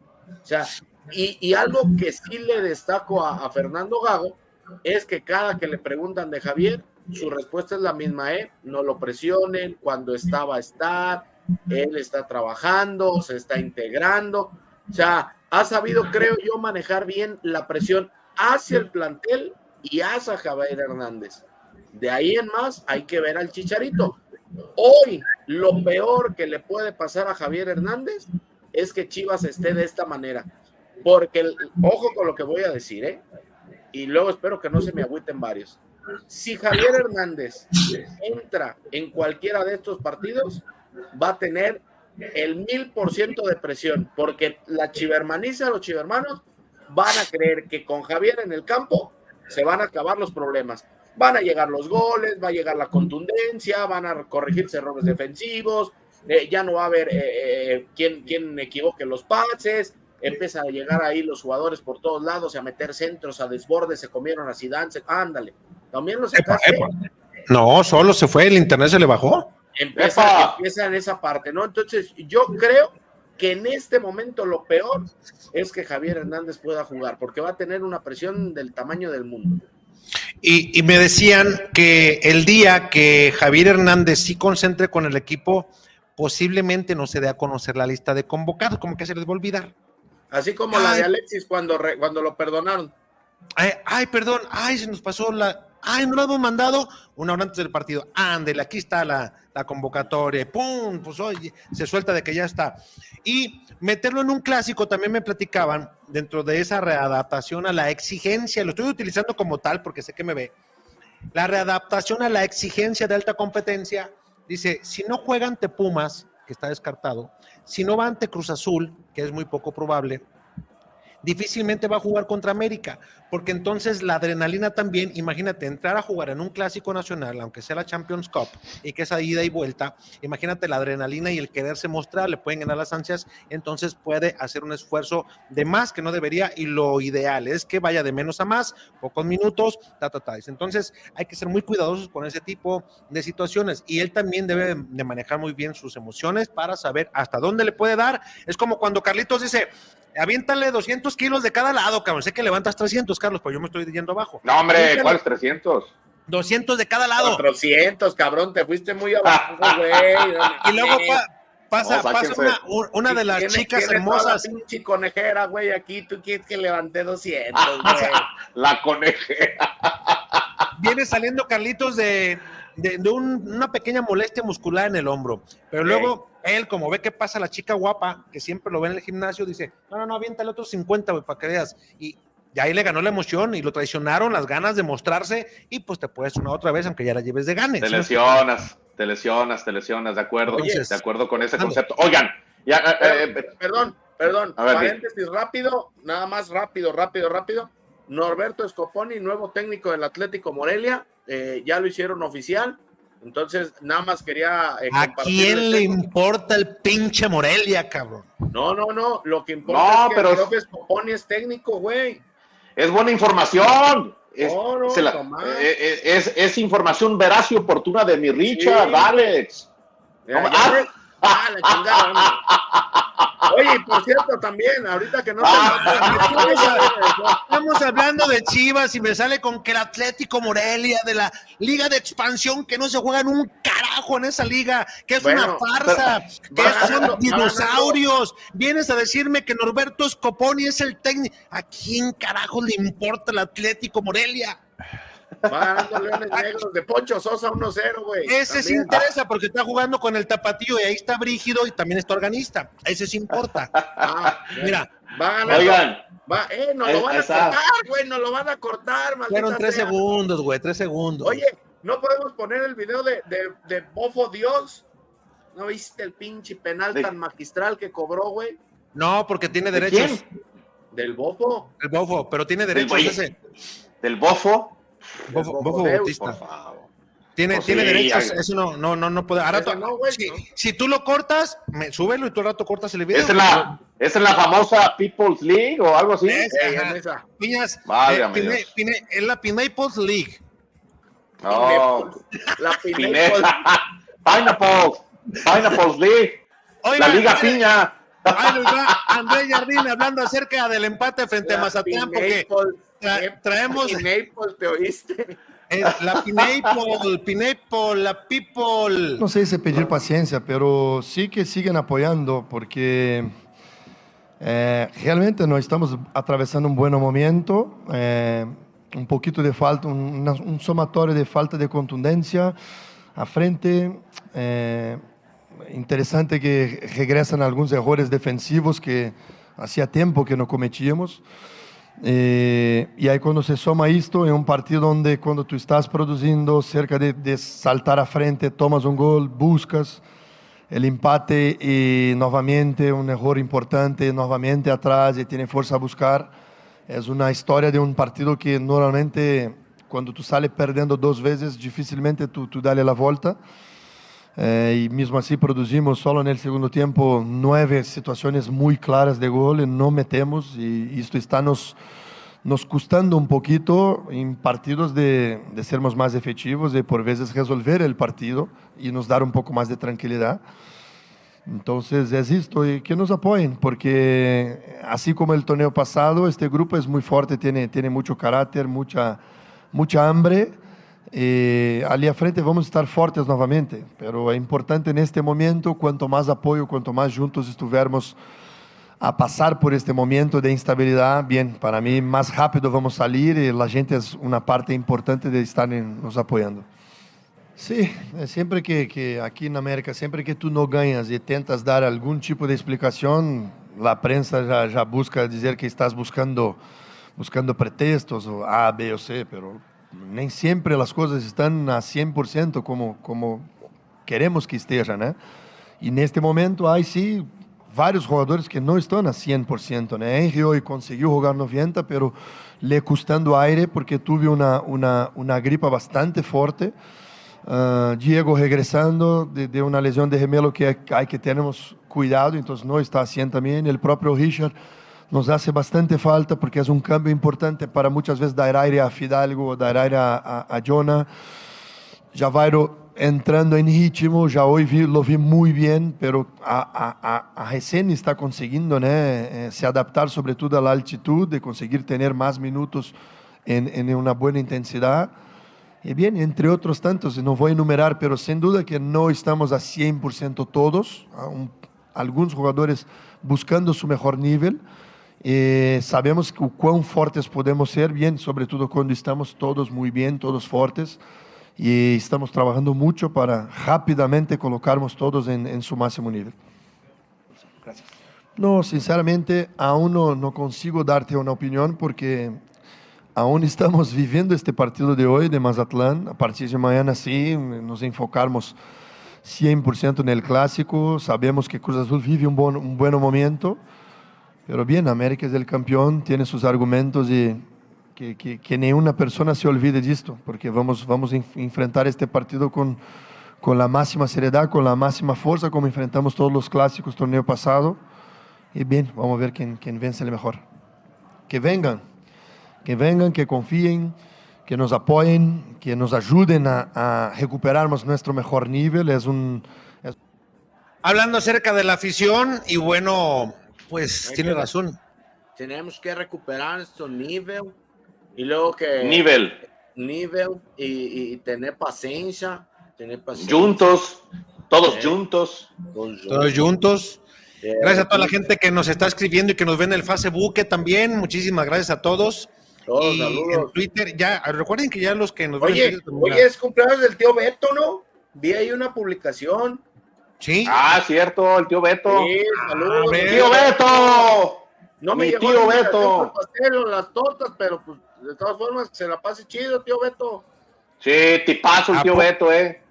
C: O sea, y, algo que sí le destaco a, Fernando Gago es que cada que le preguntan de Javier, su respuesta es la misma, ¿eh? No lo presionen, cuando está a estar, él está trabajando, se está integrando. O sea, ha sabido, creo yo, manejar bien la presión hacia el plantel y hacia Javier Hernández. De ahí en más hay que ver al Chicharito. Hoy lo peor que le puede pasar a Javier Hernández es que Chivas esté de esta manera. Porque, ojo con lo que voy a decir, ¿eh? Y luego espero que no se me agüiten varios. Si Javier Hernández entra en cualquiera de estos partidos, va a tener el mil por ciento de presión, porque la chivermaniza, los chivermanos, van a creer que con Javier en el campo se van a acabar los problemas. Van a llegar los goles, va a llegar la contundencia, van a corregirse errores defensivos, eh, ya no va a haber eh, eh, quien, quien equivoque los pases, empiezan a llegar ahí los jugadores por todos lados, a meter centros, a desborde, se comieron a Zidane, ándale. También los
A: No, solo se fue, el internet se le bajó.
C: Empieza, empieza en esa parte, ¿no? Entonces, yo creo que en este momento lo peor es que Javier Hernández pueda jugar, porque va a tener una presión del tamaño del mundo.
A: Y, y, me decían que el día que Javier Hernández sí concentre con el equipo, posiblemente no se dé a conocer la lista de convocados, como que se les va a olvidar.
C: Así como la de Alexis cuando, cuando lo perdonaron.
A: Ay, perdón, ay, se nos pasó la. Ay, no lo hemos mandado una hora antes del partido. Ándele, aquí está la, la convocatoria. ¡Pum! Pues oye, se suelta de que ya está. Y meterlo en un clásico también me platicaban dentro de esa readaptación a la exigencia. Lo estoy utilizando como tal porque sé que me ve. La readaptación a la exigencia de alta competencia. Dice: si no juegan te Pumas, que está descartado, si no va ante Cruz Azul, que es muy poco probable, difícilmente va a jugar contra América, porque entonces la adrenalina también, imagínate, entrar a jugar en un clásico nacional, aunque sea la Champions Cup, y que es ida y vuelta, imagínate la adrenalina y el quererse mostrar, le pueden ganar las ansias, entonces puede hacer un esfuerzo de más que no debería, y lo ideal es que vaya de menos a más, pocos minutos, ta, ta, ta. Entonces hay que ser muy cuidadosos con ese tipo de situaciones, y él también debe de manejar muy bien sus emociones para saber hasta dónde le puede dar. Es como cuando Carlitos dice, aviéntale 200 kilos de cada lado, cabrón. Sé que levantas 300, Carlos, pero yo me estoy yendo abajo.
B: No, hombre, ¿cuáles 300?
A: 200 de cada lado.
C: 400, cabrón, te fuiste muy abajo, <laughs> güey.
A: y luego pasa, pasa una, una, de las chicas hermosas.
C: Pinche conejera, güey, aquí tú quieres que levante 200, <laughs> güey.
B: La conejera.
A: Viene saliendo Carlitos de, de, una pequeña molestia muscular en el hombro, pero luego él, como ve que pasa la chica guapa, que siempre lo ve en el gimnasio, dice, no, no, no, aviéntale otros 50, güey, para que veas. Y, ahí le ganó la emoción y lo traicionaron las ganas de mostrarse y pues te puedes una otra vez, aunque ya la lleves de ganes.
B: Te lesionas, te lesionas, te lesionas, de acuerdo, de acuerdo con ese concepto. Oigan, ya,
C: eh, eh, perdón, perdón, paréntesis rápido, nada más rápido, rápido, rápido. Norberto Scoponi, nuevo técnico del Atlético Morelia, eh, ya lo hicieron oficial entonces, nada más quería.
A: Eh, ¿A quién le importa el pinche Morelia, cabrón?
C: No, no, no. Lo que importa es que pero... el es técnico, güey.
B: Es buena información. Es,
C: no,
B: se la-
C: Tomás.
B: eh, eh, es- es información veraz y oportuna de mi Richard,
C: Sí.
B: Alex.
C: Ya, ya
B: Ah.
C: Ah, la chingada. Oye, por cierto, también, ahorita que no
B: Ah.
A: Estamos hablando de Chivas y me sale con que el Atlético Morelia de la Liga de Expansión, que no se juegan un carajo en esa liga, que es
C: Bueno,
A: una farsa, que son dinosaurios. Vienes a decirme que Norberto Scoponi es el técnico. ¿A quién carajo le importa el Atlético Morelia?
C: Va ganando Leones Negros de Poncho Sosa 1-0, güey.
A: Ese sí interesa porque está jugando con el tapatío y ahí está Brígido y también está organista. Ese sí importa.
C: Ah,
A: Mira,
C: va ganando.
B: Oigan,
C: Va, eh, nos lo van a cortar, güey, nos lo van a cortar, maldita
A: fueron tres
C: sea.
A: segundos, güey, tres segundos.
C: Oye, ¿no podemos poner el video de, de, de Bofo Dios? ¿No viste el pinche penal
B: ¿De-
C: tan magistral que cobró, güey?
A: No, porque tiene
B: ¿de
A: derechos.
B: quién?
C: Del Bofo.
A: El bofo, pero tiene derechos ese.
B: ¿Del bofo?
A: Bofo, Bautista.
B: Por favor.
A: Tiene,
B: Pues
A: tiene
B: sí,
A: derechos,
B: ya-
A: eso no, no, no, no puede. Ahora
C: no, güey,
A: si,
C: no.
A: si tú lo cortas, me, súbelo y tú al rato cortas el video.
B: ¿Es en, la, ¿Es la famosa People's League o algo así?
A: Es- Ajá.
C: en esa.
A: Piñas,
B: Válgame
A: eh, Pine-. Pine- es la Pinaples League.
B: No.
C: La
B: Pine-
C: Pineapple. <laughs>
B: Pineapples. Pineapples League.
A: Oiga,
B: La Liga Piña.
A: ahí Andrés Jardín hablando acerca del empate frente a
C: La
A: Mazatlán, porque. Tra-
C: ¿Qué
A: traemos
C: Pineapple, ¿te oíste?
A: eh, la Pineapple, Pineapple, la People.
D: No sei se pedir paciência, pero sí que siguen apoyando, porque eh, realmente nós estamos atravessando um bom momento, eh, um pouquinho de falta, una- um somatório de falta de contundência à frente. eh, interessante que regressam alguns erros defensivos que hacía tempo que não cometíamos. Eh, y ahí cuando se soma esto en un partido donde cuando tú estás produciendo cerca de, de saltar a frente, tomas un gol, buscas el empate y nuevamente un error importante, nuevamente atrás y tiene fuerza a buscar. Es una historia de un partido que normalmente cuando tú sales perdiendo dos veces, difícilmente tú, tú dale la vuelta. Eh, y mismo así producimos solo en el segundo tiempo nueve situaciones muy claras de gol no metemos y esto está nos, nos costando un poquito en partidos de, de sermos más efectivos y por veces resolver el partido y nos dar un poco más de tranquilidad. Entonces es esto y que nos apoyen, porque así como el torneo pasado, este grupo es muy fuerte, tiene, tiene mucho carácter, mucha, mucha hambre. Eh, ali à frente vamos estar fortes novamente, pero é importante neste momento, quanto mais apoio, quanto mais juntos estivermos a passar por este momento de instabilidade, bem, para mim, mais rápido vamos sair e a gente é uma parte importante de estar nos apoiando. Sí, é sempre que, que aqui na América, sempre que tu não ganhas e tentas dar algum tipo de explicação, a prensa já, já busca dizer que estás buscando buscando pretextos, A, B ou C, pero nem sempre as coisas estão a 100% como, como queremos que esteja, né? E neste momento há sim vários jogadores que não estão a 100%, né? Henry hoje conseguiu jogar 90, pero le custando aire porque teve uma, uma, gripa bastante forte. Uh, Diego regressando de, de, uma lesão de gemelo que há que termos cuidado, então não está assim também. O próprio Richard nos hace bastante falta porque é um cambio importante para muitas vezes dar aire a Fidalgo, dar aire a, a, a Jonah. Javairo entrando em ritmo, já hoje vi, lo vi muito bem, pero a, a, a recém está conseguindo né, se adaptar sobretudo à altitude, conseguir ter mais minutos em, em uma boa intensidade. E bem, entre outros tantos, não vou enumerar, pero sem dúvida que não estamos a 100% todos, um, alguns jogadores buscando seu melhor nível. Eh, sabemos o quão fortes podemos ser, bem, sobretudo quando estamos todos muito bem, todos fortes, e estamos trabalhando muito para rapidamente colocarmos todos em seu máximo nível. Gracias. Não, sinceramente, aún não consigo dar-te uma opinião, porque aún estamos <laughs> vivendo este partido de hoje de Mazatlán. A partir de amanhã, sim, nos enfocarmos 100% no clássico. Sabemos que Cruz Azul vive um bom, um bom momento. Pero bien, América es el campeón, tiene sus argumentos y que, que, que ninguna persona se olvide de esto, porque vamos, vamos a enfrentar este partido con, con la máxima seriedad, con la máxima fuerza, como enfrentamos todos los clásicos torneo pasado. Y bien, vamos a ver quién, quién vence el mejor. Que vengan, que vengan, que confíen, que nos apoyen, que nos ayuden a, a recuperarnos nuestro mejor nivel. Es un... es-
A: Hablando acerca de la afición, y bueno, pues
C: Hay
A: tiene
C: que-
A: razón.
C: Tenemos que recuperar nuestro nivel y luego que
B: Nivel.
C: nivel y, y tener paciencia, tener paciencia.
B: Juntos, todos
C: Eh.
B: juntos.
C: Todos
A: juntos.
C: Eh,
A: Gracias a toda la gente que nos está escribiendo y que nos ve en el Facebook también. Muchísimas gracias a todos.
C: todos,
A: y en
C: saludos.
A: Twitter, ya, recuerden que ya los que nos ven en
C: Oye,
A: Twitter también-
C: hoy es cumpleaños del tío Beto, ¿no? Vi ahí una publicación.
A: Sí.
B: Ah, cierto, el tío Beto.
C: Sí, saludos.
A: a ver.
B: ¡Tío Beto!
C: No me
B: Mi
C: llegó
B: tío Beto.
C: por pastel o las tortas, pero pues de todas formas que se la pase chido, tío Beto.
B: Sí, tipazo el
A: ¿A
B: tío? Beto, eh.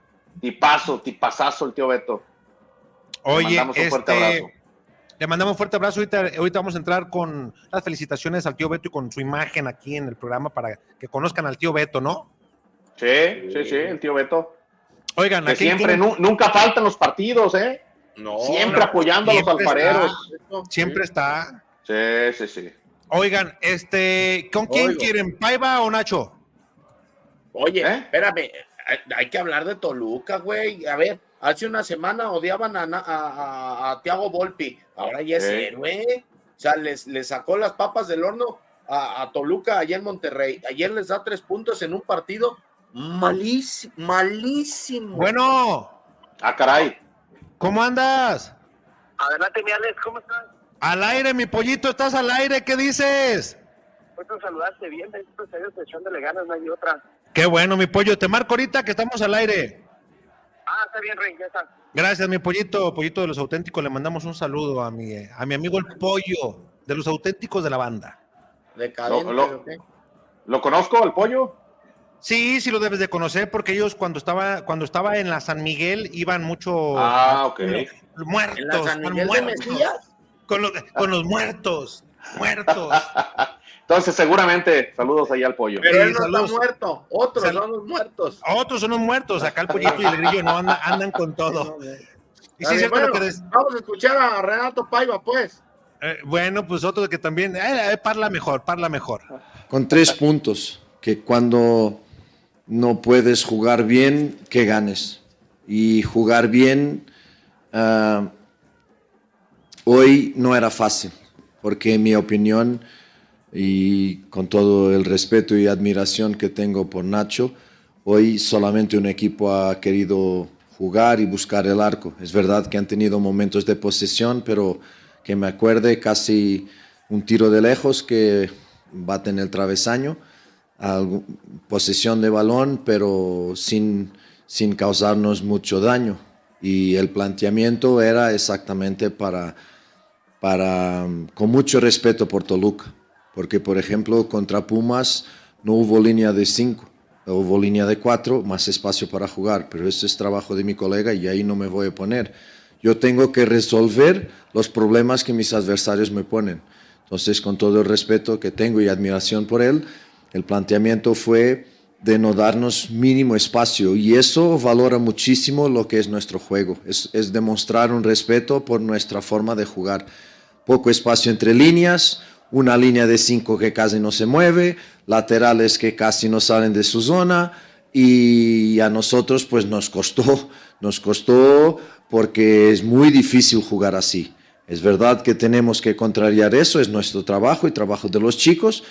B: Tipazo, tipazazo el tío Beto. Le
A: Oye,
B: mandamos un fuerte
A: este,
B: abrazo.
A: le mandamos un fuerte abrazo. Ahorita, ahorita vamos a entrar con las felicitaciones al tío Beto y con su imagen aquí en el programa para que conozcan al tío Beto, ¿no?
B: Sí, sí, sí, el tío Beto.
A: Oigan,
B: Que
A: aquí
B: siempre, nu- nunca faltan los partidos, ¿eh?
C: No,
B: Siempre
C: no,
B: apoyando a los alfareros.
A: Siempre
C: sí.
A: está.
B: Sí, sí, sí.
A: Oigan, este, ¿con quién
C: Oigo.
A: quieren? ¿Paiva o Nacho?
C: Oye,
B: ¿Eh?
C: espérame, hay, hay que hablar de Toluca, güey. A ver, hace una semana odiaban a, Na- a, a- a Thiago Volpi, ahora ya es héroe. O sea, les, les sacó las papas del horno a, a Toluca allá en Monterrey. Ayer les da tres puntos en un partido malísimo, malísimo.
A: Bueno,
B: Ah, caray.
A: ¿cómo andas?
E: Adelante, mi Alex, ¿cómo estás?
A: Al aire, mi pollito, estás al aire, ¿qué dices?
E: Puedo saludarte bien, bendito sea Dios, echándole ganas, no hay otra.
A: Qué bueno, mi pollo. Te marco ahorita que estamos al aire.
E: Ah, está bien, Rey, ya está.
A: Gracias, mi pollito, pollito de los auténticos. Le mandamos un saludo a mi, a mi amigo el pollo de los auténticos de la banda.
C: Decadente,
B: Lo- lo-
C: ¿o qué?
B: ¿Lo conozco, el pollo?
A: Sí, sí lo debes de conocer porque ellos cuando estaba, cuando estaba en la San Miguel iban mucho
B: Ah, ok.
A: muertos,
C: ¿En la San Miguel
A: muertos. Con los, con los muertos, muertos. <laughs>
B: Entonces, seguramente, saludos ahí al pollo.
C: Pero él no
A: saludos.
C: está muerto, otros
A: Sal-
C: son los muertos.
A: Otros son los muertos. Acá el pollito y el grillo no anda- andan con todo. Y
C: Está
A: sí,
C: bueno,
A: lo que des-
C: Vamos a escuchar a Renato Paiva, pues.
A: eh, bueno, pues otro que también, eh, eh, parla mejor, parla mejor.
F: con tres puntos, que cuando no puedes jugar bien, que ganes. Y jugar bien ah, hoy no era fácil, porque en mi opinión, y con todo el respeto y admiración que tengo por Nacho, hoy solamente un equipo ha querido jugar y buscar el arco. Es verdad que han tenido momentos de posesión, pero que me acuerde casi un tiro de lejos que bate en el travesaño, algo- posesión de balón, pero sin, sin causarnos mucho daño. Y el planteamiento era exactamente para, para, con mucho respeto por Toluca, porque por ejemplo contra Pumas no hubo línea de 5, hubo línea de 4, más espacio para jugar, pero eso es trabajo de mi colega y ahí no me voy a poner. Yo tengo que resolver los problemas que mis adversarios me ponen. Entonces, con todo el respeto que tengo y admiración por él, el planteamiento fue de no darnos mínimo espacio y eso valora muchísimo lo que es nuestro juego, es, demostrar un respeto por nuestra forma de jugar. Poco espacio entre líneas, una línea de cinco que casi no se mueve, laterales que casi no salen de su zona y a nosotros pues nos costó, nos costó porque es muy difícil jugar así. Es verdad que tenemos que contrariar eso, es nuestro trabajo y trabajo de los chicos,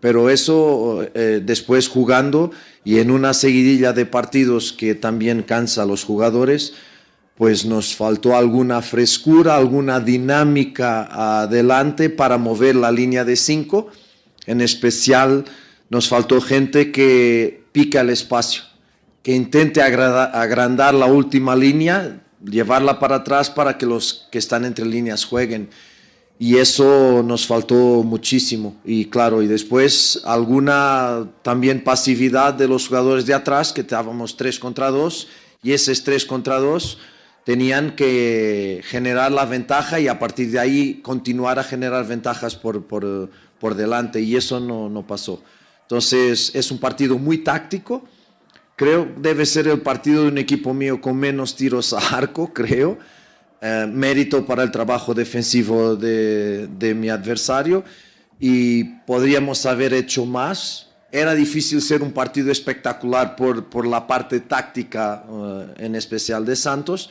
F: pero eso eh, después jugando y en una seguidilla de partidos que también cansa a los jugadores, pues nos faltó alguna frescura, alguna dinámica adelante para mover la línea de cinco. En especial nos faltó gente que pica el espacio, que intente agrandar la última línea, llevarla para atrás para que los que están entre líneas jueguen. Y eso nos faltó muchísimo. Y claro, y después alguna también pasividad de los jugadores de atrás, que estábamos tres contra dos, y esos tres contra dos tenían que generar la ventaja y a partir de ahí continuar a generar ventajas por, por, por delante. Y eso no, no pasó. Entonces es un partido muy táctico. Creo debe ser el partido de un equipo mío con menos tiros a arco, <laughs> creo. Eh, mérito para el trabajo defensivo de, de mi adversario y podríamos haber hecho más, era difícil ser un partido espectacular por, por la parte táctica, eh, en especial de Santos,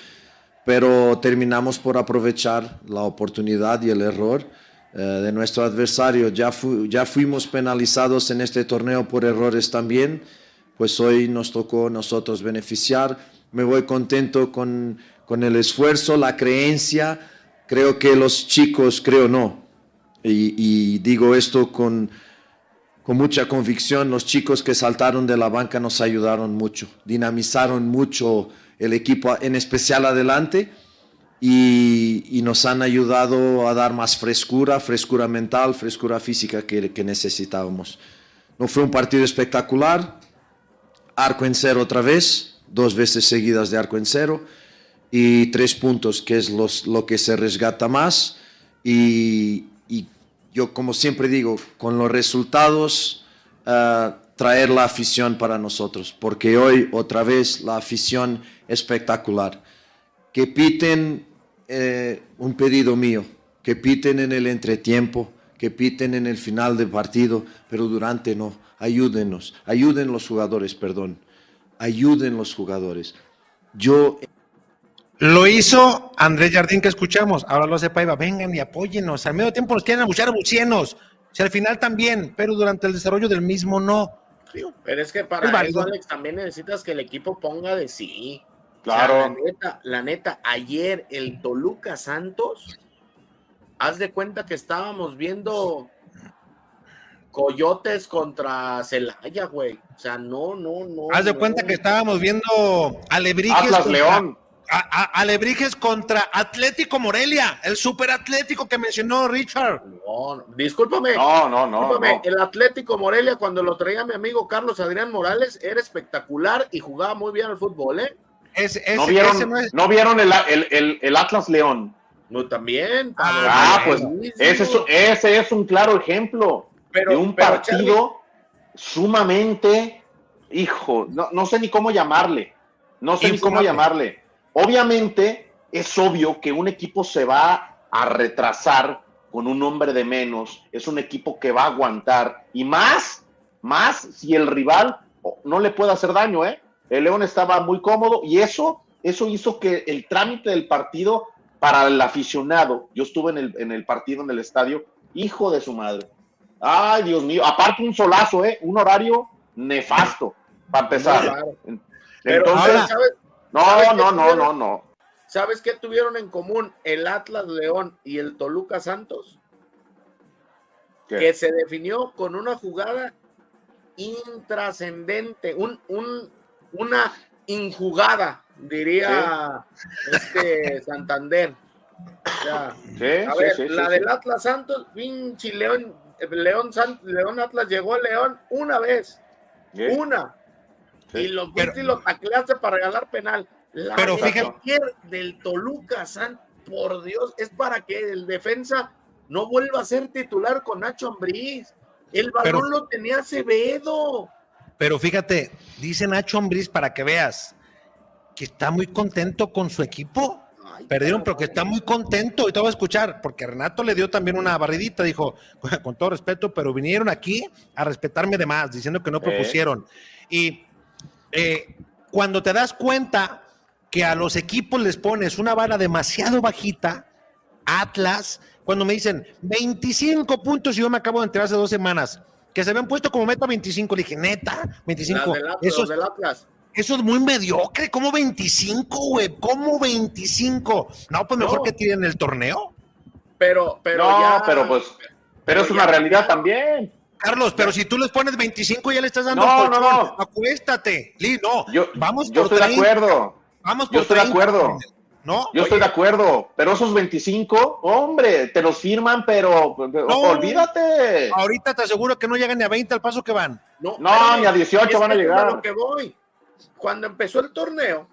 F: pero terminamos por aprovechar la oportunidad y el error eh, de nuestro adversario. Ya, ya fuimos penalizados en este torneo por errores también, pues hoy nos tocó nosotros beneficiar. Me voy contento con, con el esfuerzo, la creencia. Creo que los chicos, creo no, y, digo esto con, con mucha convicción, los chicos que saltaron de la banca nos ayudaron mucho, dinamizaron mucho el equipo, en especial adelante y, nos han ayudado a dar más frescura, frescura mental, frescura física que, que necesitábamos. No fue un partido espectacular, arco en cero otra vez, dos veces seguidas de arco en cero y tres puntos, que es los, lo que se resgata más. Y, y, yo, como siempre digo, con los resultados, uh, traer la afición para nosotros, porque hoy otra vez la afición espectacular. Que piten eh, un pedido mío, que piten en el entretiempo, que piten en el final del partido, pero durante no. Ayúdenos, ayuden los jugadores, perdón. Ayuden los jugadores. Yo.
A: Lo hizo Andrés Jardín que escuchamos, ahora lo hace Paiva. Vengan y apóyenos. Al medio tiempo nos quieren abuchar bucienos. Si al final también, pero durante el desarrollo del mismo no.
C: Pero es que para eso, Alex, también necesitas que el equipo ponga de sí.
B: Claro.
C: la, neta, la neta, ayer el Toluca Santos, haz de cuenta que estábamos viendo Coyotes contra Celaya, güey. O sea, no, no, no.
A: Haz de cuenta que estábamos viendo Alebrijes.
B: Atlas León.
A: Alebrijes contra Atlético Morelia, el super Atlético que mencionó Richard.
C: No, discúlpame.
B: No, no, no,
C: El Atlético Morelia, cuando lo traía mi amigo Carlos Adrián Morales, era espectacular y jugaba muy bien al fútbol, ¿eh?
B: ¿No vieron, el, Atlas León?
C: No, también.
B: Ah, pues ese es, un claro ejemplo de un partido sumamente, hijo, no, sé ni cómo llamarle, no sé ni cómo llamarle. Obviamente es obvio que un equipo se va a retrasar con un hombre de menos, es un equipo que va a aguantar y más, más si el rival no le puede hacer daño, ¿eh? El León estaba muy cómodo y eso, eso hizo que el trámite del partido para el aficionado, yo estuve en el, en el partido en el estadio, hijo de su madre. Ay, Dios mío, aparte un solazo, ¿eh? Un horario nefasto, para empezar. Entonces, no, no, no, no, no.
C: ¿Sabes qué tuvieron en común el Atlas León y el Toluca Santos? Que se definió con una jugada intrascendente, un, un, una injugada, diría este <laughs> Santander. a ver, la del Atlas Santos, pinche León, León, León Atlas llegó a León una vez, una, y lo y lo tacleaste para regalar penal. La
A: pero fíjate
C: del Toluca, San, por Dios, es para que el defensa no vuelva a ser titular con Nacho Ambriz. El balón lo tenía Acevedo.
A: Pero fíjate, dice Nacho Ambriz para que veas que está muy contento con su equipo. Perdieron, pero que está muy contento. Y te voy a escuchar, porque Renato le dio también una barridita. Dijo, <laughs> con todo respeto, pero vinieron aquí a respetarme de más, diciendo que no propusieron. Y eh, cuando te das cuenta que a los equipos les pones una vara demasiado bajita, Atlas, cuando me dicen 25 puntos y yo me acabo de enterar hace dos semanas, que se habían puesto como meta 25. Le dije, neta, 25. eso, es, eso es muy mediocre. ¿Cómo 25, güey? ¿Cómo 25? No, pues mejor que tiren el torneo.
C: Pero, pero
B: no, ya. pero pues, pero, es una realidad también.
A: Carlos, pero si tú les pones 25 ya le estás dando no, no, no. acuéstate. no,
B: yo, vamos yo estoy de acuerdo.
A: Vamos
B: por Yo estoy de acuerdo. ¿no? Yo estoy de acuerdo, pero esos 25, hombre, te los firman, pero olvídate.
A: Ahorita te aseguro que no llegan ni a 20 al paso que van.
B: No, ni a 18 van a llegar.
C: Lo que voy. Cuando empezó el torneo,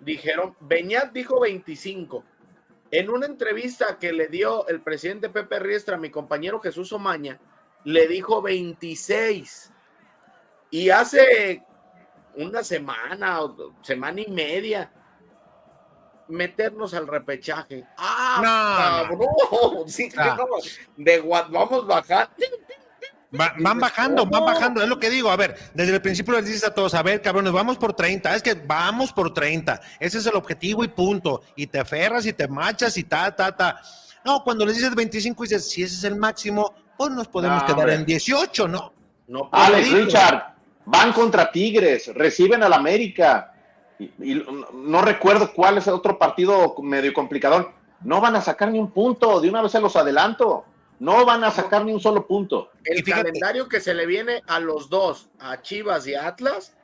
C: dijeron, Beñat dijo 25. En una entrevista que le dio el presidente Pepe Riestra a mi compañero Jesús Omaña, le dijo 26. Y hace una semana o semana y media meternos al repechaje. Ah, no, cabrón. <laughs> Sí, de vamos a bajar.
A: van bajando, van bajando, es lo que digo. A ver, desde el principio les dices a todos, a ver, cabrones, vamos por 30, es que vamos por 30, ese es el objetivo y punto. Y te aferras y te machas y ta, ta, ta. No, cuando les dices 25 y dices, si ese es el máximo, pues nos podemos quedar en 18, ¿no?
B: no Alex Richard, van contra Tigres, reciben al América. Y, no recuerdo cuál es el otro partido medio complicador. No van a sacar ni un punto, de una vez se los adelanto. No van a sacar ni un solo punto.
C: El calendario que se le viene a los dos, a Chivas y Atlas,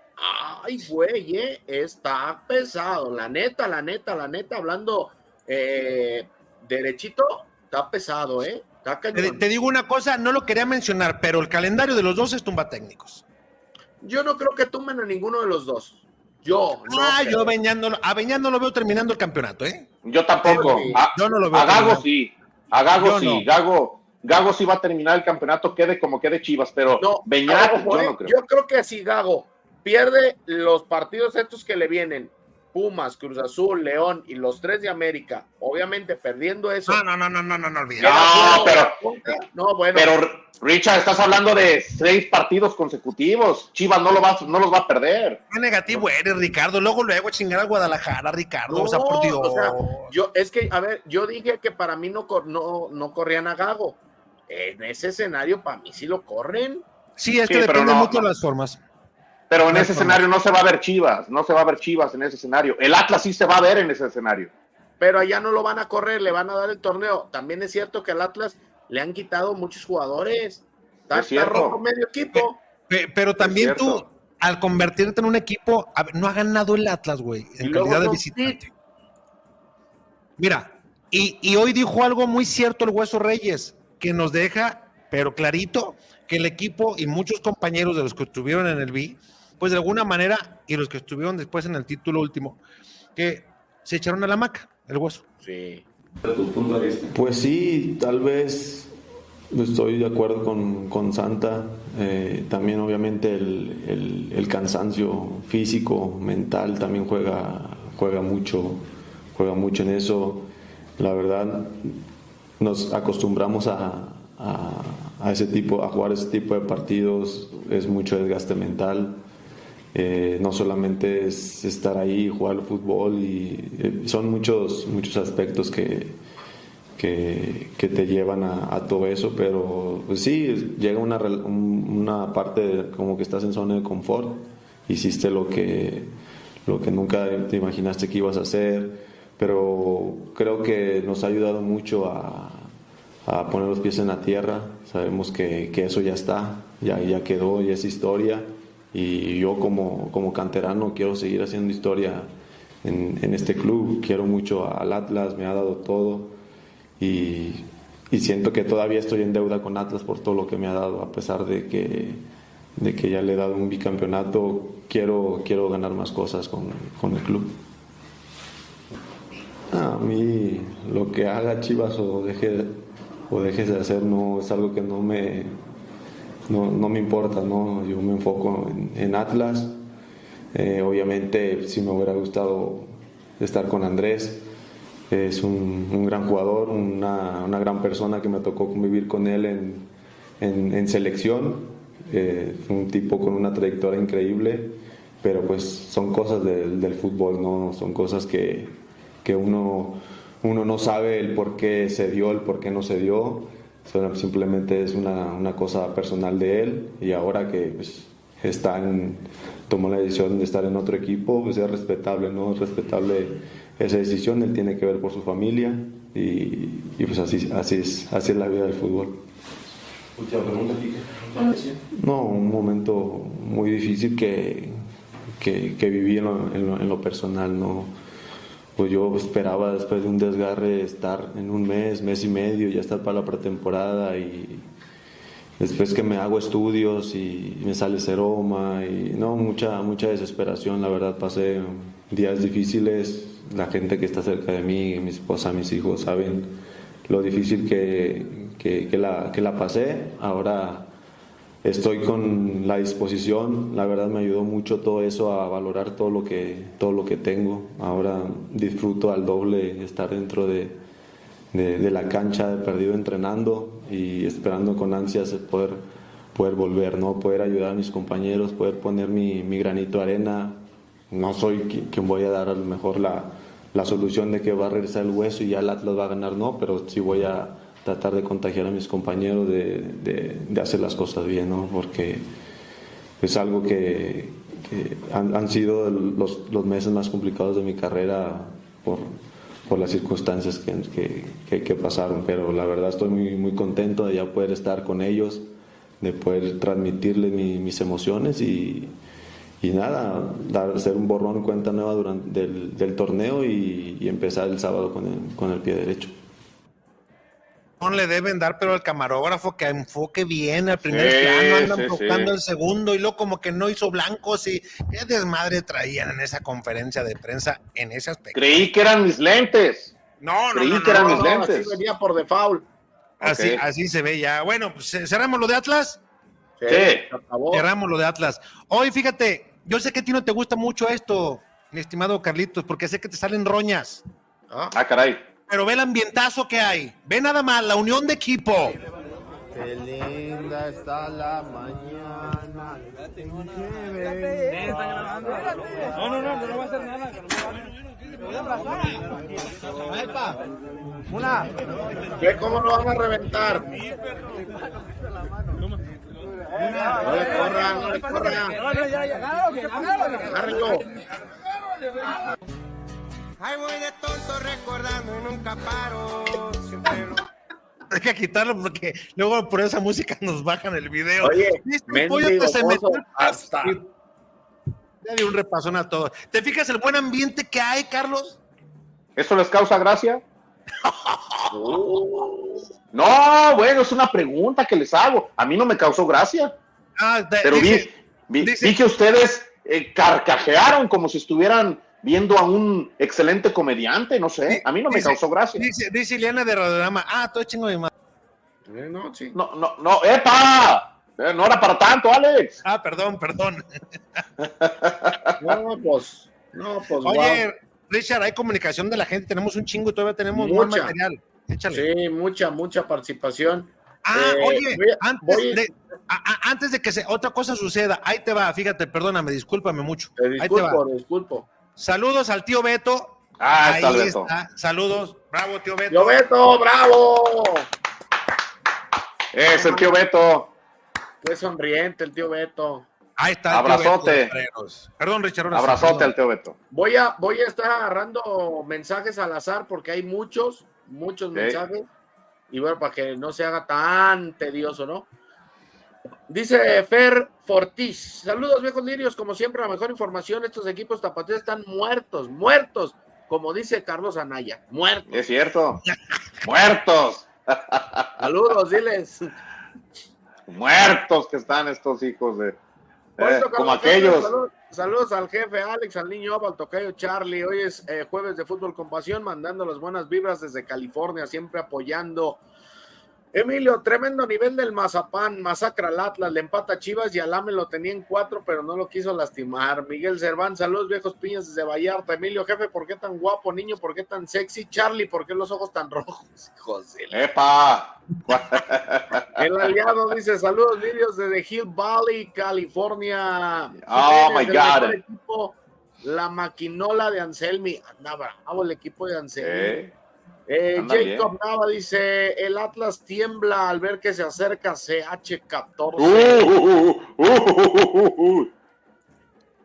C: ay, güey, eh, está pesado. La neta, la neta, la neta, hablando eh, derechito, está pesado, ¿eh?
A: Te, digo una cosa, no lo quería mencionar, pero el calendario de los dos es tumba técnicos.
C: Yo no creo que tumben a ninguno de los dos. Yo.
A: ah, yo a Beñán, no, lo veo terminando el campeonato, ¿eh?
B: Yo tampoco. A, yo no lo veo. A Gago sí. A Gago sí. Gago, Gago sí va a terminar el campeonato, quede como quede Chivas, pero no, Beñat, yo no creo.
C: Yo creo que si Gago pierde los partidos estos que le vienen Pumas, Cruz Azul, León y los tres de América, obviamente perdiendo eso.
A: No, no, no, no, no, no, no
B: No, pero, no, bueno. Pero, Richard, estás hablando de seis partidos consecutivos. Chivas no, lo va, no los va a perder.
A: Qué negativo eres, Ricardo. Luego, luego chingar a Guadalajara, Ricardo. o sea, por Dios.
C: yo, es que, a ver, yo dije que para mí no, no, no corrían a Gago. En ese escenario, para mí sí lo corren.
A: Sí, es que depende mucho de las formas.
B: Pero en ese escenario no se va a ver Chivas, no se va a ver Chivas en ese escenario. El Atlas sí se va a ver en ese escenario.
C: Pero allá no lo van a correr, le van a dar el torneo. También es cierto que al Atlas le han quitado muchos jugadores. Está, rojo medio equipo.
A: Pero, también tú, al convertirte en un equipo, no ha ganado el Atlas, güey, en calidad de visitante. Mira, y, y hoy dijo algo muy cierto el Hueso Reyes, que nos deja, pero clarito, que el equipo y muchos compañeros de los que estuvieron en el B pues de alguna manera, y los que estuvieron después en el título último, que se echaron a la maca, el hueso.
C: Sí.
G: Pues sí, tal vez estoy de acuerdo con, Santa. Eh, también obviamente el, cansancio físico, mental, también juega, juega, mucho, juega mucho en eso. La verdad, nos acostumbramos a, a, ese tipo, a jugar ese tipo de partidos, es mucho desgaste mental. Eh, no solamente es estar ahí, jugar al fútbol, y eh, son muchos, muchos aspectos que, que, te llevan a, todo eso, pero pues sí, llega una, una parte como que estás en zona de confort, hiciste lo que, lo que nunca te imaginaste que ibas a hacer, pero creo que nos ha ayudado mucho a, a poner los pies en la tierra, sabemos que, que eso ya está, ya, ya quedó, ya es historia y yo como, como canterano quiero seguir haciendo historia en, en, este club, quiero mucho al Atlas, me ha dado todo. Y, y, siento que todavía estoy en deuda con Atlas por todo lo que me ha dado, a pesar de que, de que ya le he dado un bicampeonato, quiero, quiero ganar más cosas con, con el club. A mí lo que haga Chivas o deje, o dejes de hacer no es algo que no me, no, no me importa, ¿no? yo me enfoco en, Atlas. Eh, obviamente, si me hubiera gustado estar con Andrés, es un, un gran jugador, una, una, gran persona que me tocó convivir con él en, en, selección. Eh, un tipo con una trayectoria increíble, pero pues son cosas del, del fútbol, ¿no? Son cosas que, que uno, uno no sabe el por qué se dio, el por qué no se dio simplemente es una, una, cosa personal de él y ahora que pues, está en, tomó la decisión de estar en otro equipo, pues es respetable, ¿no? Es respetable esa decisión, él tiene que ver por su familia y, y pues así, así, es, así es la vida del fútbol.
H: Última pregunta,
G: No, un momento muy difícil que, que, que viví en lo, en, lo, en lo personal, ¿no? Pues yo esperaba después de un desgarre estar en un mes, mes y medio, ya estar para la pretemporada y después que me hago estudios y me sale seroma y no, mucha, mucha desesperación, la verdad pasé días difíciles, la gente que está cerca de mí, mi esposa, mis hijos saben lo difícil que, que, que, la, que la pasé, ahora estoy con la disposición, la verdad me ayudó mucho todo eso a valorar todo lo que, todo lo que tengo. Ahora disfruto al doble estar dentro de, de, la cancha, perdido entrenando y esperando con ansias poder poder volver, ¿no? Poder ayudar a mis compañeros, poder poner mi, granito de arena. No soy qui- quien voy a dar a lo mejor la, la solución de que va a regresar el hueso y ya el Atlas va a ganar, no, pero sí voy a tratar de contagiar a mis compañeros de, de- hacer las cosas bien, ¿no? Porque es algo que, han, sido los, los meses más complicados de mi carrera por, por las circunstancias que, que- que- pasaron, pero la verdad estoy muy, muy contento de ya poder estar con ellos, de poder transmitirles mi- mis emociones y, y nada, dar, hacer un borrón cuenta nueva durante del, del torneo y, y empezar el sábado con el, con el pie derecho.
A: Le deben dar, pero al camarógrafo que enfoque bien al primer
B: Sí,
A: plano, andan
B: sí,
A: enfocando
B: sí.
A: el segundo y luego como que no hizo blancos y qué desmadre traían en esa conferencia de prensa en ese aspecto.
B: Creí que eran mis lentes.
A: No, no,
B: Creí
A: no,
B: que eran
A: no,
B: mis
A: no,
B: lentes.
C: Así venía por default.
A: Así, así se ve ya. Bueno, pues cerramos lo de Atlas.
C: Sí.
A: Cerramos lo de Atlas. Hoy, fíjate, yo sé que a ti no te gusta mucho esto, mi estimado Carlitos, porque sé que te salen roñas.
C: Ah,
B: Ah, caray.
A: Pero ve el ambientazo que hay. Ve nada más la unión de equipo.
I: Qué linda está la mañana.
J: No, no, no, no va a hacer nada.
I: Una.
C: ¿Ve cómo lo van a reventar? No le corran, no le corran. Agárrenlo.
J: Ay, voy de tonto recordando y nunca paro. Siempre lo...
A: Hay que quitarlo porque luego por esa música nos bajan el video.
C: Oye,
A: ¿Viste el pollo
C: mendigo
A: que se metió
C: mozo,
A: el-
C: hasta.
A: Ya di un repasón a todos. ¿Te fijas el buen ambiente que hay, Carlos?
B: ¿Eso les causa gracia? <laughs> No, bueno, es una pregunta que les hago. A mí no me causó gracia.
A: Ah, de-
B: Pero
A: dice-
B: vi, vi,
A: dice-
B: vi que ustedes eh, carcajearon como si estuvieran viendo a un excelente comediante, no sé. A mí no me
A: Dice-
B: causó gracia.
A: Dice, dice Ileana de Radorama, ah, todo chingo de madre.
C: eh, no, sí.
B: No, no, no, ¡epa! Eh, No era para tanto, Alex.
A: Ah, perdón, perdón. <laughs>
C: No, pues. No, pues.
A: Oye, Richard, hay comunicación de la gente, tenemos un chingo y todavía tenemos
C: Mucha.
A: material.
C: wow.
A: Échale.
C: Sí, mucha, mucha participación.
A: Ah,
C: Eh,
A: oye,
C: voy
A: antes,
C: voy-
A: de, a- a- antes de que se, otra cosa suceda, ahí te va, fíjate, perdóname, discúlpame mucho.
C: Te
A: Ahí te va.
C: disculpo, disculpo.
A: Saludos al tío Beto.
B: Ah,
A: ahí
B: está el Beto.
A: está. Saludos, bravo, tío Beto.
C: Yo Beto, bravo.
B: Es el tío Beto.
C: Qué sonriente el tío Beto.
A: Ahí está. el tío
B: Abrazote.
A: Beto. Perdón, Richard.
B: Abrazote al tío Beto.
C: Voy a, voy a estar agarrando mensajes al azar porque hay muchos, muchos mensajes. Y bueno, para que no se haga tan tedioso, ¿no? Dice Fer Fortis. Saludos, viejos lirios. Como siempre, la mejor información. Estos equipos tapatíos están muertos, muertos. Como dice Carlos Anaya, muertos.
B: Es cierto. <laughs> Muertos. <laughs>
C: Saludos, diles.
B: Muertos que están estos hijos de. Eh, como aquellos.
C: Saludos, saludos al jefe Alex, al niño al tocayo Charlie. Hoy es eh, jueves de fútbol con pasión, mandando las buenas vibras desde California, siempre apoyando. Emilio, tremendo nivel del Mazapán, masacra al Atlas, le empata a Chivas y Alame lo tenía en cuatro, pero no lo quiso lastimar. Miguel Cerván, saludos viejos piñas desde Vallarta. Emilio, jefe, ¿por qué tan guapo, niño? ¿Por qué tan sexy? Charlie, ¿por qué los ojos tan rojos? <laughs> La-
B: ¡Epa!
C: El aliado dice saludos vídeos desde Hill Valley, California.
B: Oh,
C: Jiménez,
B: my God.
C: equipo, la maquinola de Anselmi. Anda bravo el equipo de Anselmi.
B: Eh,
C: Eh, Jacob Nava dice el Atlas tiembla al ver que se acerca CH14.
B: uh, uh, uh, uh, uh, uh.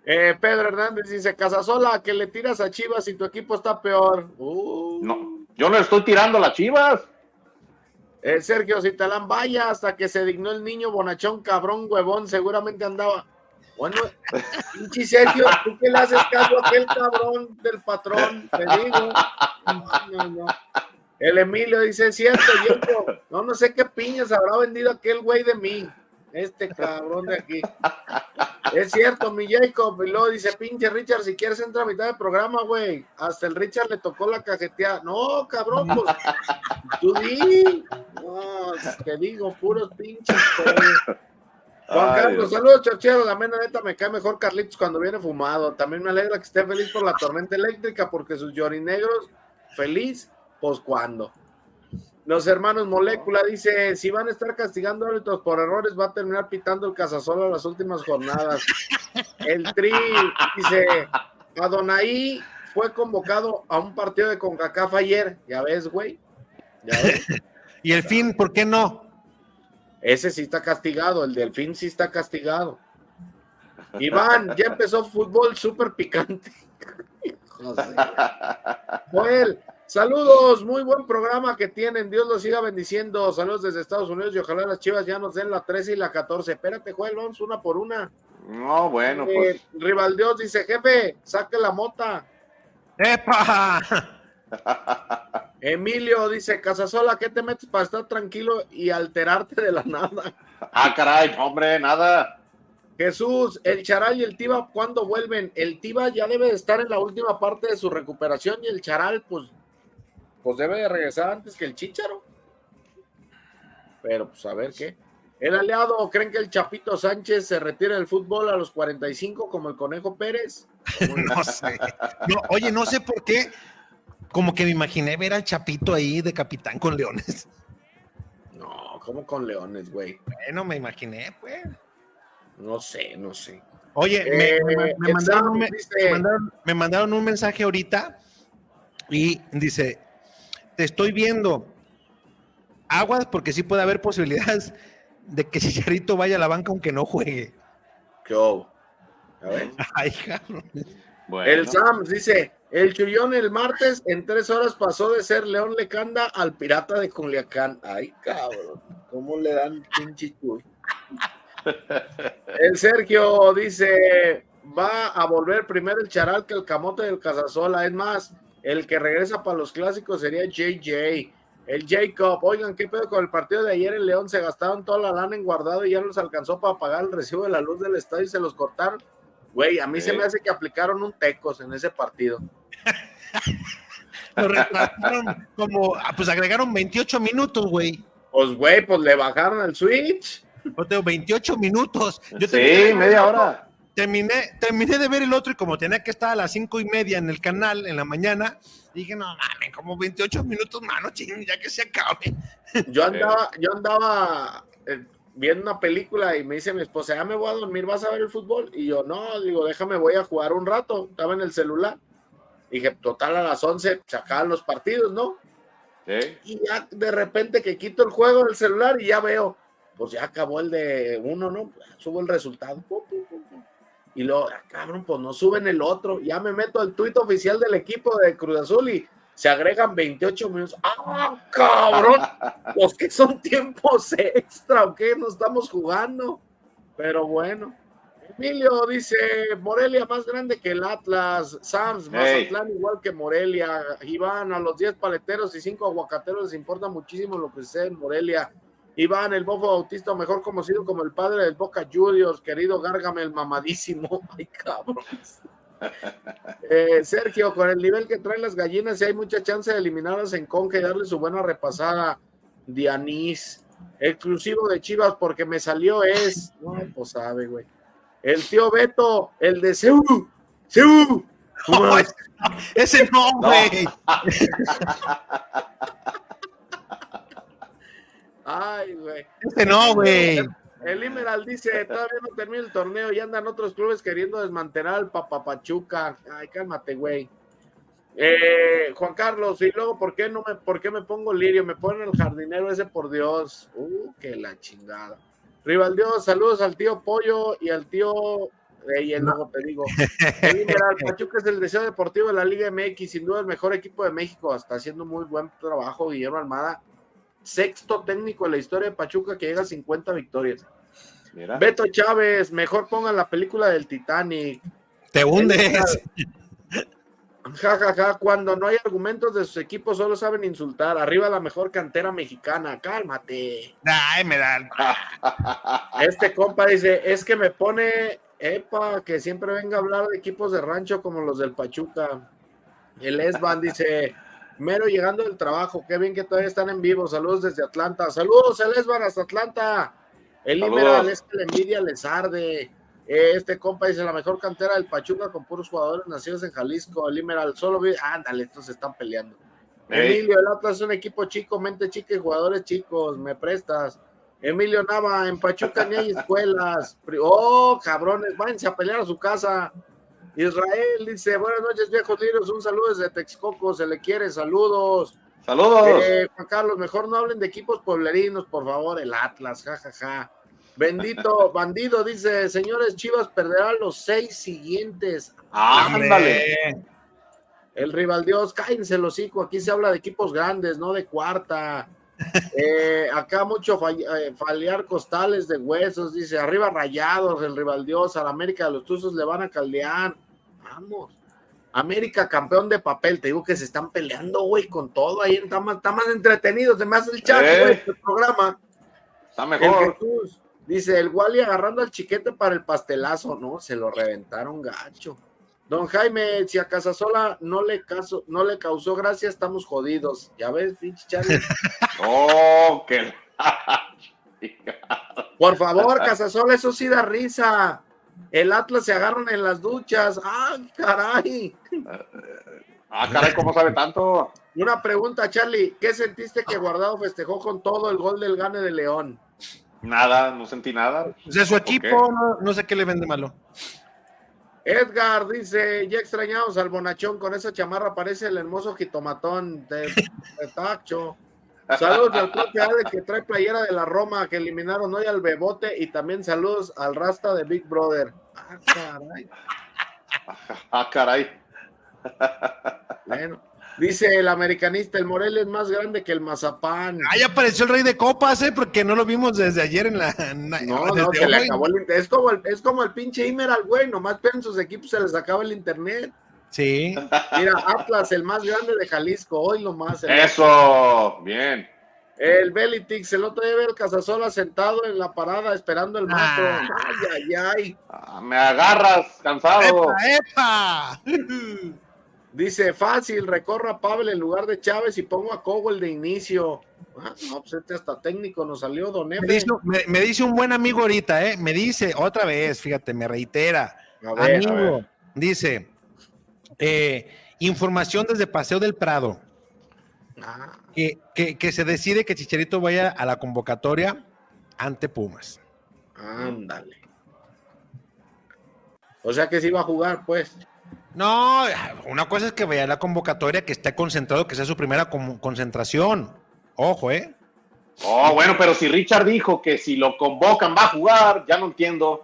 C: Eh, Pedro Hernández dice Casasola que le tiras a Chivas y tu equipo está peor. Uh.
B: No, yo no estoy tirando a las chivas.
C: Eh, Sergio Citalán, vaya hasta que se dignó el niño bonachón, cabrón, huevón, seguramente andaba. Bueno, pinche Sergio, ¿tú qué le haces caso a aquel cabrón del patrón? Te digo. No, no, no. El Emilio dice, es cierto, yo no, no sé qué piñas habrá vendido aquel güey de mí. Este cabrón de aquí. Es cierto, mi Jacob. Y luego dice, pinche Richard, si quieres entra a mitad del programa, güey. Hasta el Richard le tocó la cajeteada. No, cabrón, pues. Tú di. Te digo, puros pinches. güey. Juan
B: Ay,
C: Carlos,
B: Dios.
C: saludos, chorchero. La mena neta me cae mejor Carlitos cuando viene fumado. También me alegra que esté feliz por la tormenta eléctrica, porque sus llorinegros, feliz, pues cuando. Los hermanos Molécula dice, si van a estar castigando árbitros por errores, va a terminar pitando el Casasola las últimas jornadas. El Tri dice, Adonai fue convocado a un partido de CONCACAF ayer. Ya ves, güey. Ya ves. <laughs>
A: Y el fin, ¿por qué no?
C: Ese sí está castigado, el delfín sí está castigado. Iván, ya empezó fútbol súper picante. Joel, saludos, muy buen programa que tienen. Dios los siga bendiciendo. Saludos desde Estados Unidos y ojalá las chivas ya nos den la 13 y la 14. Espérate, Joel, vamos una por una.
B: No, bueno,
C: Eh,
B: pues.
C: Rivaldios dice, jefe, saque la mota.
A: ¡Epa!
C: Emilio dice, Casasola, ¿qué te metes para estar tranquilo y alterarte de la nada?
B: Ah, caray, hombre, nada.
C: Jesús, el Charal y el Tiba, ¿cuándo vuelven? El Tiba ya debe de estar en la última parte de su recuperación y el Charal, pues, pues debe de regresar antes que el Chicharo. Pero, pues, a ver qué. El aliado, ¿creen que el Chapito Sánchez se retira del fútbol a los 45 como el Conejo Pérez? <laughs>
A: No sé. No, oye, no sé por qué. Como que me imaginé ver al Chapito ahí de capitán con leones.
C: No, como con Leones, güey.
A: Bueno, me imaginé, pues.
C: No sé, no sé.
A: Oye, me,
C: Eh,
A: me- mandaron, un me-
C: dice-
A: me mandaron- me mandaron un mensaje ahorita y dice, te estoy viendo. Aguas porque sí puede haber posibilidades de que Chicharito vaya a la banca aunque no juegue.
C: ¿Qué? A ver. <laughs>
A: Ay, cabrón.
B: Bueno.
C: El Sam dice, el Chuyón el martes en tres horas pasó de ser León Lecanda al pirata de Culiacán. Ay, cabrón, ¿cómo le dan pinche chuy? El Sergio dice, va a volver primero el Charal que el Camote del Casasola. Es más, el que regresa para los clásicos sería JJ. El Jacob, oigan, ¿qué pedo con el partido de ayer en León? Se gastaron toda la lana en guardado y ya no les alcanzó para pagar el recibo de la luz del estadio y se los cortaron. Güey, a mí se me hace que aplicaron un tecos en ese partido.
A: Lo retrasaron como, ah, pues agregaron 28 minutos, güey.
C: Pues, güey, pues le bajaron el switch.
A: Yo tengo 28 minutos. Yo
B: Sí,
A: terminé-
B: media hora.
A: Terminé, terminé de ver el otro y como tenía que estar a las cinco y media en el canal en la mañana, dije, no mames, como 28 minutos, mano, ching, ya que se acabe.
C: Yo andaba, yo andaba eh, viendo una película y me dice mi esposa, ya me voy a dormir, ¿vas a ver el fútbol? Y yo, no, digo, déjame, voy a jugar un rato. Estaba en el celular. Dije, total, a las 11 se acaban los partidos, ¿no?
B: Sí.
C: Y ya de repente que quito el juego del celular y ya veo, pues ya acabó el de uno, ¿no? Subo el resultado. Y luego, ah, cabrón, pues no suben el otro. Ya me meto al tuit oficial del equipo de Cruz Azul y se agregan 28 minutos. ¡Ah, cabrón! <laughs> Pues que son tiempos extra, ¿o qué? No estamos jugando. Pero bueno. Emilio dice, Morelia más grande que el Atlas, Sams, Mazatlán igual que Morelia, Iván, a los 10 paleteros y 5 aguacateros les importa muchísimo lo que sucede en Morelia. Iván, el bofo bautista, mejor conocido como el padre del Boca Juniors, querido Gárgame el mamadísimo. <laughs> Ay, cabrón. Eh, Sergio, con el nivel que traen las gallinas, si hay mucha chance de eliminarlas en conca y darle su buena repasada. Dianís, exclusivo de Chivas, porque me salió es. No, pues sabe, güey. El tío Beto, el de Seú. Seú.
A: No, ese- ese no, güey. <laughs>
C: Ay, güey.
A: Ese no, güey.
C: El Imeral dice, todavía no termina el torneo y andan otros clubes queriendo desmantelar al Papapachuca. Ay, cálmate, güey. Eh, Juan Carlos, y luego, ¿por qué no me, por qué me pongo lirio? Me ponen el jardinero ese, por Dios. Uh, que la chingada. Rivaldios, saludos al tío Pollo y al tío, eh, y luego te digo. El Imeral, Pachuca es el deseo deportivo de la Liga MX, sin duda el mejor equipo de México. Está haciendo muy buen trabajo Guillermo Almada. Sexto técnico en la historia de Pachuca que llega a 50 victorias.
B: Mira.
C: Beto Chávez, mejor pongan la película del Titanic.
A: Te hundes.
C: Ja, ja, ja, cuando no hay argumentos de sus equipos, solo saben insultar. Arriba la mejor cantera mexicana, cálmate.
A: Ay, me da. <laughs>
C: Este compa dice, es que me pone, epa, que siempre venga a hablar de equipos de rancho como los del Pachuca. El Esban dice, mero llegando del trabajo, qué bien que todavía están en vivo. Saludos desde Atlanta. Saludos, el Esban hasta Atlanta. El. Imeral es que la envidia les arde. Este compa dice la mejor cantera del Pachuca con puros jugadores nacidos en Jalisco. El Imeral solo vi, ándale, estos se están peleando. Emilio, el Atlas es un equipo chico, mente chica y jugadores chicos, me prestas. Emilio Nava, en Pachuca ni hay escuelas. Oh, cabrones, váyanse a pelear a su casa. Israel dice, buenas noches, viejos liros, un saludo desde Texcoco, se le quiere, saludos.
B: Saludos.
C: Eh, Juan Carlos, mejor no hablen de equipos pueblerinos, por favor, el Atlas, jajaja. Bendito <laughs> bandido, dice, señores, Chivas perderá los seis siguientes.
B: Ándale.
C: El rival Dios, cállense el hocico, aquí se habla de equipos grandes, no de cuarta. <laughs> Eh, acá mucho fall- eh, fallar costales de huesos, dice, arriba rayados, el rival Dios, al América de los Tuzos le van a caldear. América campeón de papel, te digo que se están peleando, güey, con todo ahí, está más, está más entretenido, se me hace el chat,
B: Eh.
C: güey, el programa.
B: Está
C: El
B: mejor.
C: Jesús, dice, el Wally agarrando al chiquete para el pastelazo, no, se lo reventaron gacho. Don Jaime, si a Casasola no le, caso, no le causó gracia, estamos jodidos. Ya ves, pinche Charlie. <laughs>
B: Oh, que. <laughs>
C: Por favor, Casasola, eso sí da risa. El Atlas se agarran en las duchas. ¡Ay, caray!
B: Ah, caray, ¿cómo sabe tanto?
C: Una pregunta, Charlie. ¿Qué sentiste que Guardado festejó con todo el gol del gane de León?
B: Nada, no sentí nada.
A: O sea, su equipo, no, no sé qué le vende malo.
C: Edgar dice, ya extrañamos al bonachón, con esa chamarra parece el hermoso jitomatón de, de Tacho. Saludos al profe Ale que trae playera de la Roma que eliminaron hoy al Bebote y también saludos al Rasta de Big Brother. Ah, caray.
B: Ah, caray.
C: Bueno, dice el americanista, el Morel es más grande que el Mazapán.
A: Ahí apareció el rey de copas, ¿eh? Porque no lo vimos desde ayer en la. en
C: No, no, se le acabó el internet. Es como el, es como el pinche Imeral, güey, nomás ven sus equipos, se les acaba el internet.
A: Sí.
C: Mira, Atlas, el más grande de Jalisco, hoy lo más.
B: Eso, bien.
C: El Belitix, el otro día ve el Casasola sentado en la parada esperando el mato.
A: Ah.
C: Ay, ay, ay.
B: Ah, Me agarras cansado.
A: ¡Epa, epa!
C: Dice, fácil, recorro a Pavel en lugar de Chávez y pongo a Cowell de inicio. Ah, no, pues este hasta técnico nos salió Don
A: Me dice, me- me dice un buen amigo ahorita, ¿eh? Me dice, otra vez, fíjate, me reitera.
C: A ver,
A: amigo,
B: a ver.
A: dice, eh, información desde Paseo del Prado,
C: Ah,
A: que, que, que se decide que Chicharito vaya a la convocatoria ante Pumas.
C: ándale. O sea que sí va a jugar, pues.
A: No, una cosa es que vaya a la convocatoria, que esté concentrado, que sea su primera con- concentración. Ojo, ¿eh?
B: Oh, bueno, pero si Richard dijo que si lo convocan va a jugar, ya no entiendo.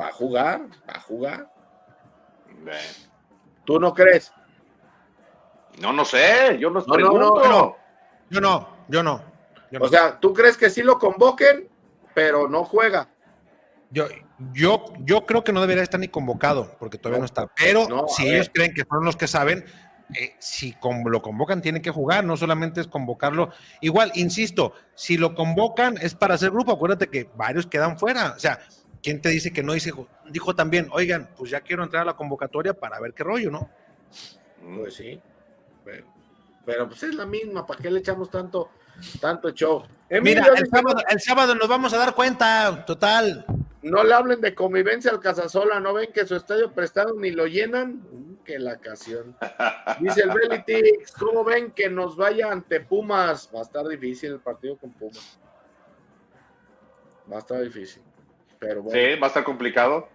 C: Va a jugar, va a jugar. ¿Tú no crees?
B: No, no sé, yo los
C: No, no,
B: pregunto.
C: no, no.
A: Yo no, yo no. yo no.
C: O sea, ¿tú crees que sí lo convoquen, pero no juega?
A: Yo, yo, yo creo que no debería estar ni convocado, porque todavía no, está. Pero si
C: ver.
A: ellos creen que son los que saben, eh, si con- lo convocan, tienen que jugar, no solamente es convocarlo. Igual, insisto, si lo convocan es para hacer grupo, acuérdate que varios quedan fuera. O sea, ¿quién te dice que no dice? Dijo también, oigan, pues ya quiero entrar a la convocatoria para ver qué rollo, ¿no?
C: Pues sí. Pero, pero, pues es la misma, ¿para qué le echamos tanto, tanto show? Emilio
A: Mira, el sábado, el sábado nos vamos a dar cuenta, total.
C: no le hablen de convivencia al Casasola, no ven que su estadio prestado ni lo llenan. Mm, que la ocasión. Dice el Belitix, ¿cómo ven que nos vaya ante Pumas? Va a estar difícil el partido con Pumas. Va a estar difícil. Pero bueno,
B: Sí, va a estar complicado.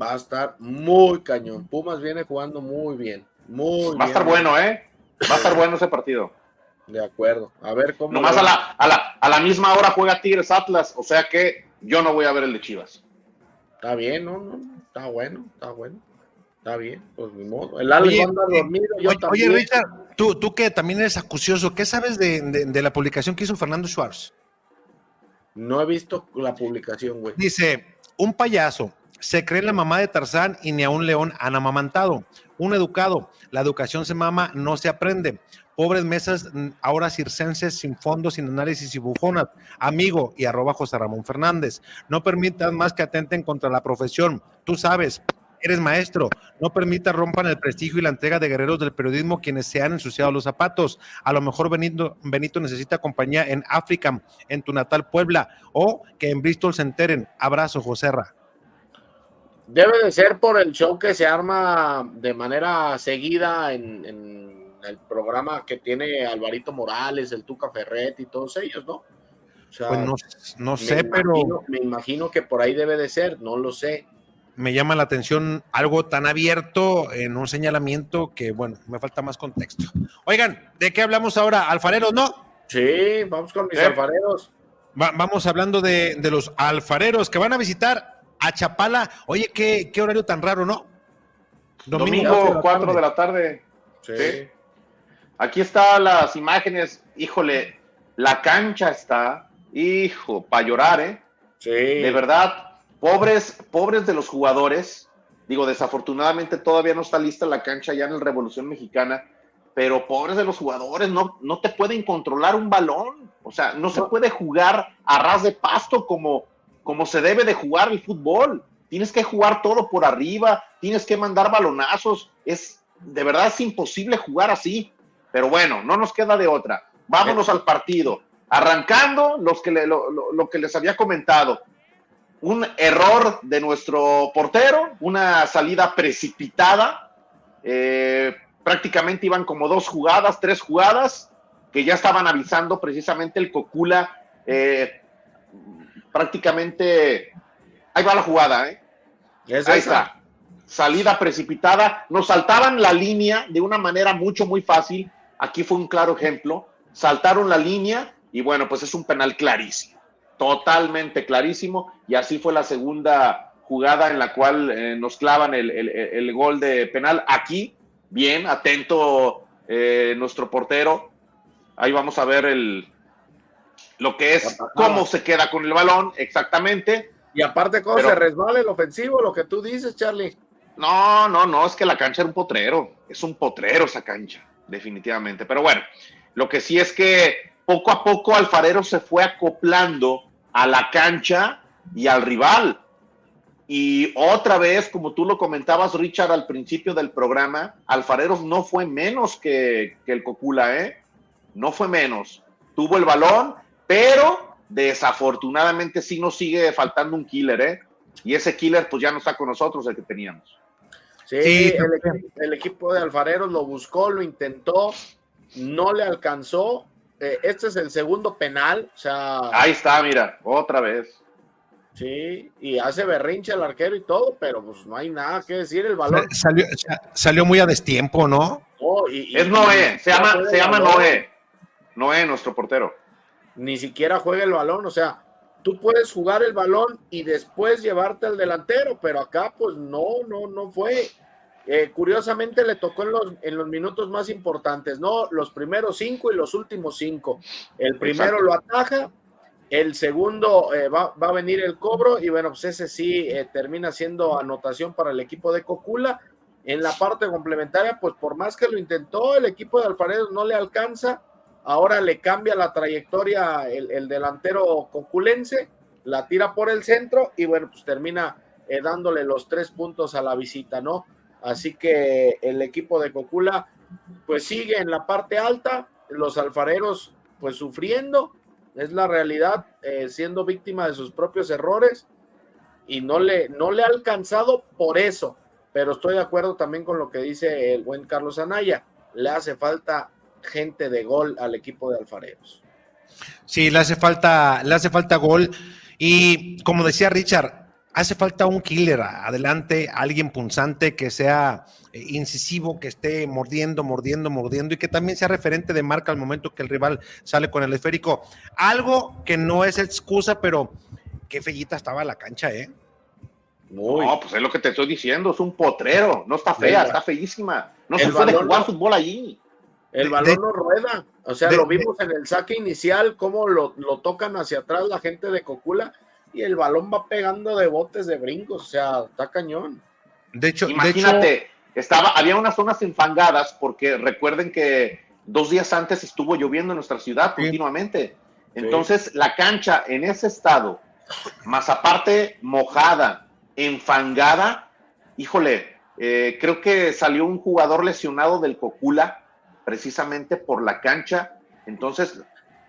C: va a estar muy cañón. Pumas viene jugando muy bien. Muy bien.
B: Va a estar bueno, ¿eh? Va a estar bueno ese partido.
C: De acuerdo. A ver cómo.
B: Nomás a la, a, la, a la misma hora juega Tigres Atlas, o sea que yo no voy a ver el de Chivas.
C: Está bien, ¿no? no, Está bueno, está bueno. Está bien, pues ni modo. El Alex
A: Oye,
C: va a andar
A: eh,
C: dormido, yo
A: Oye,
C: también.
A: oye, Richard, tú, tú que también eres acucioso, ¿qué sabes de, de- de la publicación que hizo Fernando Schwartz?
C: No he visto la publicación, güey.
A: Dice, un payaso se cree la mamá de Tarzán y ni a un león han amamantado. Un educado, la educación se mama, no se aprende. Pobres mesas, ahora circenses, sin fondos, sin análisis y bufonas. Amigo y arroba José Ramón Fernández. No permitas más que atenten contra la profesión. Tú sabes, eres maestro. No permitas rompan el prestigio y la entrega de guerreros del periodismo quienes se han ensuciado los zapatos. A lo mejor Benito, Benito necesita compañía en África, en tu natal Puebla, o que en Bristol se enteren. Abrazo, Joserra.
C: Debe de ser por el show que se arma de manera seguida en, en el programa que tiene Alvarito Morales, el Tuca Ferret y todos ellos, ¿no? O sea,
A: Pues no, no sé, pero
C: Me imagino que por ahí debe de ser, no lo sé.
A: Me llama la atención algo tan abierto en un señalamiento que, bueno, me falta más contexto. Oigan, ¿de qué hablamos ahora? ¿Alfareros, no?
C: Sí, vamos con mis
A: ¿Eh?
C: alfareros.
A: Va- vamos hablando de, de los alfareros que van a visitar a Chapala. Oye, qué, qué horario tan raro, ¿no?
B: Domingo, 4 de la tarde. Sí. Aquí están las imágenes. Híjole, la cancha está, hijo, para llorar, ¿eh?
C: Sí.
B: De verdad, pobres, pobres de los jugadores. Digo, desafortunadamente todavía no está lista la cancha ya en la Revolución Mexicana, pero pobres de los jugadores, no, no te pueden controlar un balón. O sea, no se puede jugar a ras de pasto como, como se debe de jugar el fútbol. Tienes que jugar todo por arriba, tienes que mandar balonazos. Es, de verdad es imposible jugar así. Pero bueno, no nos queda de otra. Vámonos al partido. Arrancando los que le- lo- lo- lo que les había comentado un error de nuestro portero, una salida precipitada. eh, prácticamente iban como dos jugadas, tres jugadas, que ya estaban avisando precisamente el Cocula. eh, prácticamente, ahí va la jugada, ¿eh?
C: Es
B: ahí
C: esa.
B: está. Salida precipitada. Nos saltaban la línea de una manera mucho, muy fácil. Aquí fue un claro ejemplo. Saltaron la línea y bueno, pues es un penal clarísimo totalmente clarísimo y así fue la segunda jugada en la cual eh, nos clavan el, el- el gol de penal. Aquí, bien, atento eh, nuestro portero. Ahí vamos a ver el, lo que es, cómo se queda con el balón exactamente.
C: Y aparte, cómo
B: Pero-
C: se resbala el ofensivo, lo que tú dices, Charlie.
B: No, no, no, es que la cancha era un potrero. Es un potrero esa cancha, definitivamente. Pero bueno, lo que sí es que poco a poco Alfarero se fue acoplando a la cancha y al rival. Y otra vez, como tú lo comentabas, Richard, al principio del programa, Alfareros no fue menos que, que el Cocula, ¿eh? No fue menos. Tuvo el balón, pero desafortunadamente sí nos sigue faltando un killer, ¿eh? Y ese killer, pues ya no está con nosotros, el que teníamos.
C: Sí,
A: Sí,
C: el, el equipo de Alfareros lo buscó, lo intentó, no le alcanzó. Eh, este es el segundo penal, o sea,
B: Ahí está, mira, otra vez.
C: sí, y hace berrinche el arquero y todo, pero pues no hay nada que decir. El balón
A: Salió, sa- salió muy a destiempo, ¿no?
C: y- y-
B: Es Noé, se llama, se llama Noé. Noé, nuestro portero.
C: Ni siquiera juega el balón, o sea, tú puedes jugar el balón y después llevarte al delantero, pero acá pues no, no, no fue. Eh, curiosamente le tocó en los, en los minutos más importantes, ¿no? Los primeros cinco y los últimos cinco. El primero
B: Exacto.
C: lo ataja, el segundo eh, va, va a venir el cobro y bueno, pues ese sí eh, termina siendo anotación para el equipo de Cocula. En la parte complementaria, pues por más que lo intentó, el equipo de Alfaredo no le alcanza. Ahora le cambia la trayectoria el, el delantero coculense, la tira por el centro y bueno, pues termina eh, dándole los tres puntos a la visita, ¿no? Así que el equipo de Cocula pues sigue en la parte alta, los alfareros pues sufriendo, es la realidad, eh, siendo víctima de sus propios errores y no le, no le ha alcanzado por eso, pero estoy de acuerdo también con lo que dice el buen Carlos Anaya, le hace falta gente de gol al equipo de alfareros.
A: Sí, le hace falta, le hace falta gol. Y como decía Richard, hace falta un killer adelante, alguien punzante que sea eh, incisivo, que esté mordiendo, mordiendo, mordiendo y que también sea referente de marca al momento que el rival sale con el esférico. Algo que no es excusa, pero qué fellita estaba la cancha, ¿eh?
C: Muy.
B: No, pues es lo que te estoy diciendo, es un potrero, no está fea,
C: Venga.
B: está feísima. No
C: El
B: se puede jugar
C: no-
B: fútbol allí.
C: El balón
A: de-
C: no rueda. O sea,
A: de-
C: lo vimos en el saque inicial, cómo lo, lo tocan hacia atrás la gente de Cocula y el balón va pegando de botes de brincos. O sea, está cañón.
A: De hecho, de hecho,
B: Imagínate, estaba, había unas zonas enfangadas porque recuerden que dos días antes estuvo lloviendo en nuestra ciudad
A: Sí.
B: continuamente. Entonces, la cancha en ese estado, más aparte mojada, enfangada, híjole, eh, creo que salió un jugador lesionado del Cocula precisamente por la cancha. Entonces,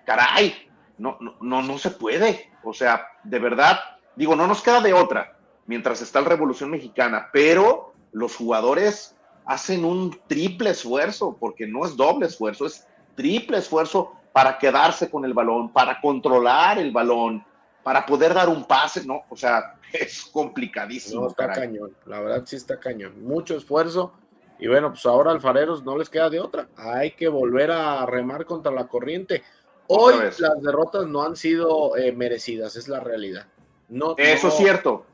B: caray, no, no, no, no se puede. O sea, de verdad, digo, no nos queda de otra. mientras está el Revolución Mexicana, pero los jugadores hacen un triple esfuerzo, porque no es doble esfuerzo, es triple esfuerzo para quedarse con el balón, para controlar el balón, para poder dar un pase, ¿no? O sea, <laughs> es complicadísimo.
C: No, está
B: caray.
C: cañón, la verdad sí está cañón. Mucho esfuerzo. Y bueno, pues ahora alfareros no les queda de otra. Hay que volver a remar contra la corriente. Hoy
B: vez.
C: las derrotas no han sido eh, merecidas, es la realidad. No,
B: Eso
C: no-
B: es cierto,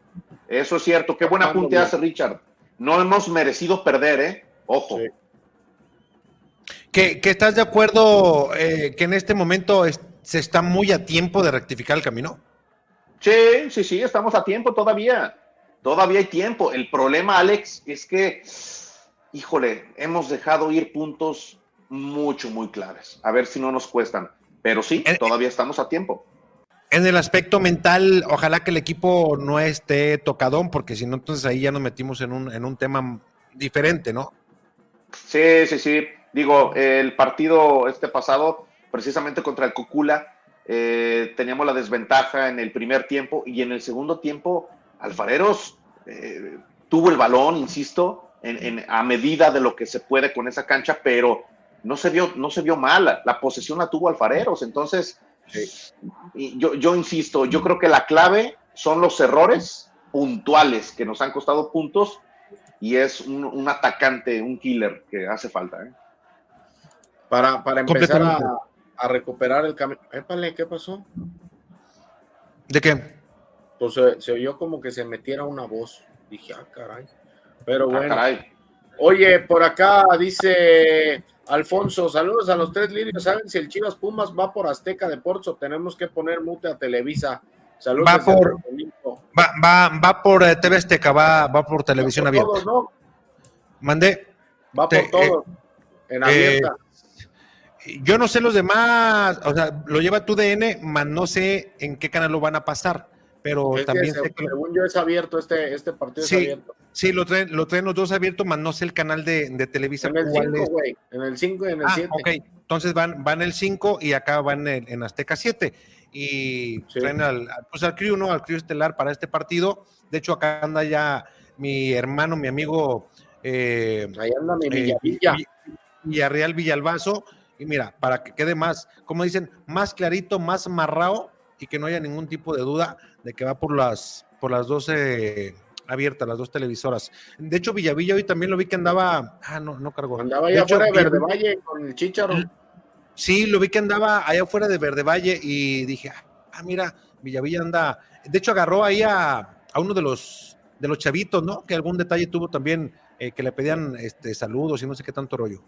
B: eso es cierto. Qué buen apunte hace Richard. No hemos merecido perder, ¿eh? Ojo.
C: Sí.
A: ¿Que, que estás de acuerdo eh, que en este momento es- se está muy a tiempo de rectificar el camino?
B: Sí, sí, sí, estamos a tiempo todavía. Todavía hay tiempo. El problema, Alex, es que, híjole, hemos dejado ir puntos mucho, muy claves. A ver si no nos cuestan. Pero sí, todavía estamos a tiempo.
A: En el aspecto mental, ojalá que el equipo no esté tocadón, porque si no, entonces ahí ya nos metimos en un, en un tema diferente, ¿no?
B: Sí, sí, sí. Digo, el partido este pasado, precisamente contra el Cocula, eh, teníamos la desventaja en el primer tiempo y en el segundo tiempo, Alfareros eh, tuvo el balón, insisto, en, en- a medida de lo que se puede con esa cancha, pero no se vio, no se vio mal. La posesión la tuvo Alfareros. Entonces, y yo, yo insisto, yo creo que la clave son los errores puntuales que nos han costado puntos y es un, un atacante, un killer que hace falta. ¿eh?
C: Para, para empezar a, recuperar el camino. Épale, ¿qué pasó?
A: ¿De qué?
C: Pues se, se oyó como que se metiera una voz. Dije, ah, caray. Pero
B: Ah,
C: bueno.
B: caray.
C: Oye, por acá dice Alfonso, saludos a los tres lirios. ¿Saben si el Chivas Pumas va por Azteca Deportes o tenemos que poner mute a Televisa? Saludos.
A: Va por-. Va, va, va por eh, TV Azteca, va, va por televisión
C: Va por
A: abierta.
C: todos, ¿no?
A: Mandé.
C: Va por
A: Te-
C: todo. en
A: eh,
C: abierta.
A: Yo no sé los demás, o sea, lo lleva tu DN, más no sé en qué canal lo van a pasar, pero
C: Es
A: también sé que
C: según yo es abierto, este, este partido
A: Sí,
C: es abierto.
A: sí, lo traen, lo traen los dos abiertos, más no sé el canal de, de Televisa.
C: En el
A: cuál
C: 5,
A: es.
C: güey. En el 5 y en el
A: Ah,
C: 7.
A: ok. Entonces van, van el 5 y acá van en, en Azteca 7. Y
C: Sí.
A: traen al, pues al crew, ¿no? Al crew estelar para este partido. De hecho, acá anda ya mi hermano, mi amigo. Eh,
C: Ahí anda mi
A: eh,
C: Villavilla.
A: Vi- Villarreal Villalbazo. Y mira, para que quede más, como dicen, más clarito, más amarrado y que no haya ningún tipo de duda de que va por las, por las 12 abiertas, las dos televisoras. De hecho, Villavilla hoy también lo vi que andaba. Ah, no, no cargó.
C: Andaba
A: De
C: allá
A: hecho,
C: afuera de Verde Valle con el Chicharo.
A: Sí, lo vi que andaba allá afuera de Verde Valle y dije, ah, mira, Villavilla anda. De hecho, agarró ahí a, a uno de los de los chavitos, ¿no? Que algún detalle tuvo también, eh, que le pedían este, saludos y no sé qué tanto rollo.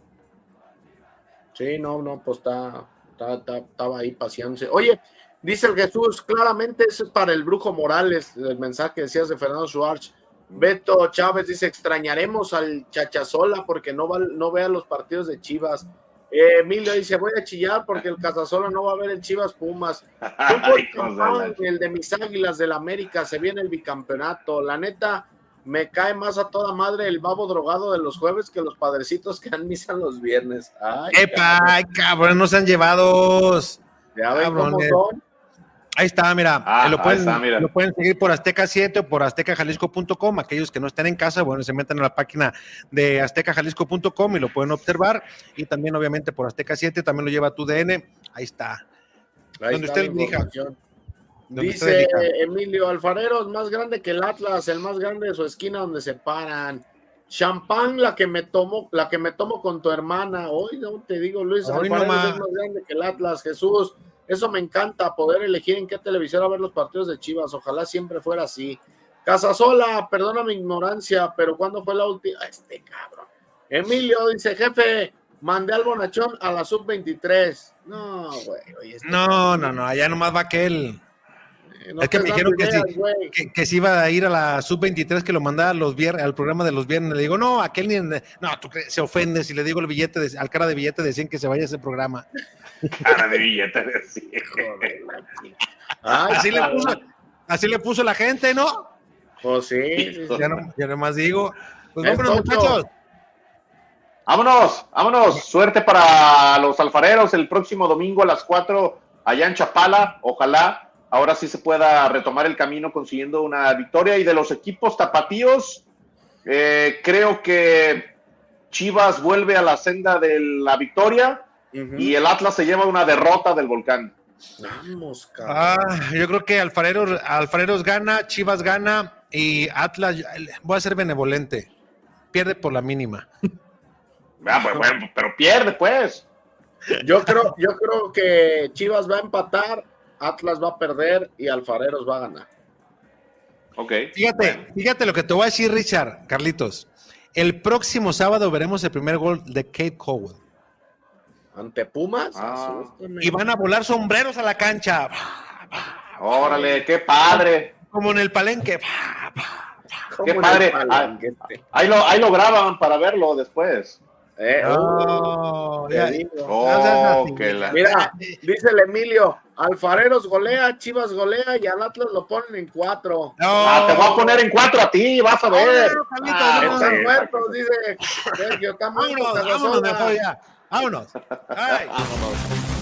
C: Sí, no, no, pues está- estaba ahí paseándose. Oye, dice el Jesús, claramente eso es para el Brujo Morales, el mensaje que decías de Fernando Schwartz. Beto Chávez dice, extrañaremos al Chachazola porque no, va, no vea los partidos de Chivas. Eh, Emilio dice, voy a chillar porque el Casasola no va a ver el Chivas Pumas. <laughs> El de mis águilas del América, se viene el bicampeonato. La neta, me cae más a toda madre el babo drogado de los jueves que los padrecitos que han misa los viernes. Ay,
A: ¡Epa! ¡Ay, cabrón! ¡No se han llevado!
C: Ya ven cómo son.
A: Ahí está, mira.
B: Ah,
A: eh, lo,
B: ahí
A: pueden,
B: está, mira.
A: lo pueden seguir por Azteca 7 o por aztecajalisco.com. Aquellos que no estén en casa, bueno, se meten a la página de aztecajalisco.com y lo pueden observar. Y también, obviamente, por Azteca 7 también lo lleva tu DN. Ahí está.
C: Ahí
A: Donde
C: está
A: usted
C: la
A: elija.
C: Dice. Emilio Alfareros, más grande que el Atlas, el más grande de su esquina donde se paran. Champán, la que me tomo, la que me tomo con tu hermana. Hoy no te digo, Luis,
A: Hoy
C: Alfareros
A: nomás.
C: es más grande que el Atlas, Jesús. Eso me encanta, poder elegir en qué televisora ver los partidos de Chivas. Ojalá siempre fuera así. Casasola, perdona mi ignorancia, pero ¿cuándo fue la última? Este cabrón. Emilio dice, jefe, mandé al bonachón a la sub-23. No, güey. este
A: No, no, no. Allá nomás va aquel.
C: no
A: es que me dijeron que sí.
C: ideas, güey.
A: Que, que se iba a ir a la sub-23 que lo mandaba los viernes, al programa de los viernes. Le digo, no, aquel ni. No, tú crees, se ofende si le digo el billete, de- al cara de billete de 100 que se vaya a ese programa. <laughs>
B: Cara de billete. sí.
C: Ay,
A: Así le puso, así le puso la gente, ¿no?
C: Pues sí, sí, sí.
A: Ya, no, ya nomás digo. Pues
C: Es
A: vámonos,
C: tonto.
A: muchachos.
B: Vámonos, vámonos. Suerte para los alfareros el próximo domingo a las 4 allá en Chapala. Ojalá ahora sí se pueda retomar el camino consiguiendo una victoria. Y de los equipos tapatíos, eh, creo que Chivas vuelve a la senda de la victoria y el Atlas se lleva una derrota del volcán.
C: Vamos, cabrón.
A: Ah, yo creo que Alfareros, Alfareros gana, Chivas gana y Atlas, voy a ser benevolente, pierde por la mínima.
B: Ah, pues, bueno, pero pierde, pues.
C: Yo creo, yo creo que Chivas va a empatar, Atlas va a perder y Alfareros va a ganar.
B: Ok.
A: Fíjate, fíjate lo que te voy a decir, Richard, Carlitos. El próximo sábado veremos el primer gol de Kate Cowell.
C: Ante Pumas,
B: Ah.
A: Y van a volar sombreros a la cancha.
B: Órale, qué padre.
A: Como en el palenque.
B: Qué padre.
C: palenquete.
B: Ahí lo, ahí lo graban para verlo después.
C: Eh,
A: No,
C: te
A: ya-.
B: Oh, que la-
C: Mira, dice el Emilio, Alfareros golea, Chivas golea y al Atlas lo ponen en cuatro.
B: Ah, te voy a poner en cuatro a ti, vas a ver.
A: no, Carlitos,
B: Ah,
A: no,
C: Están muertos, dice Sergio.
A: I don't
B: know.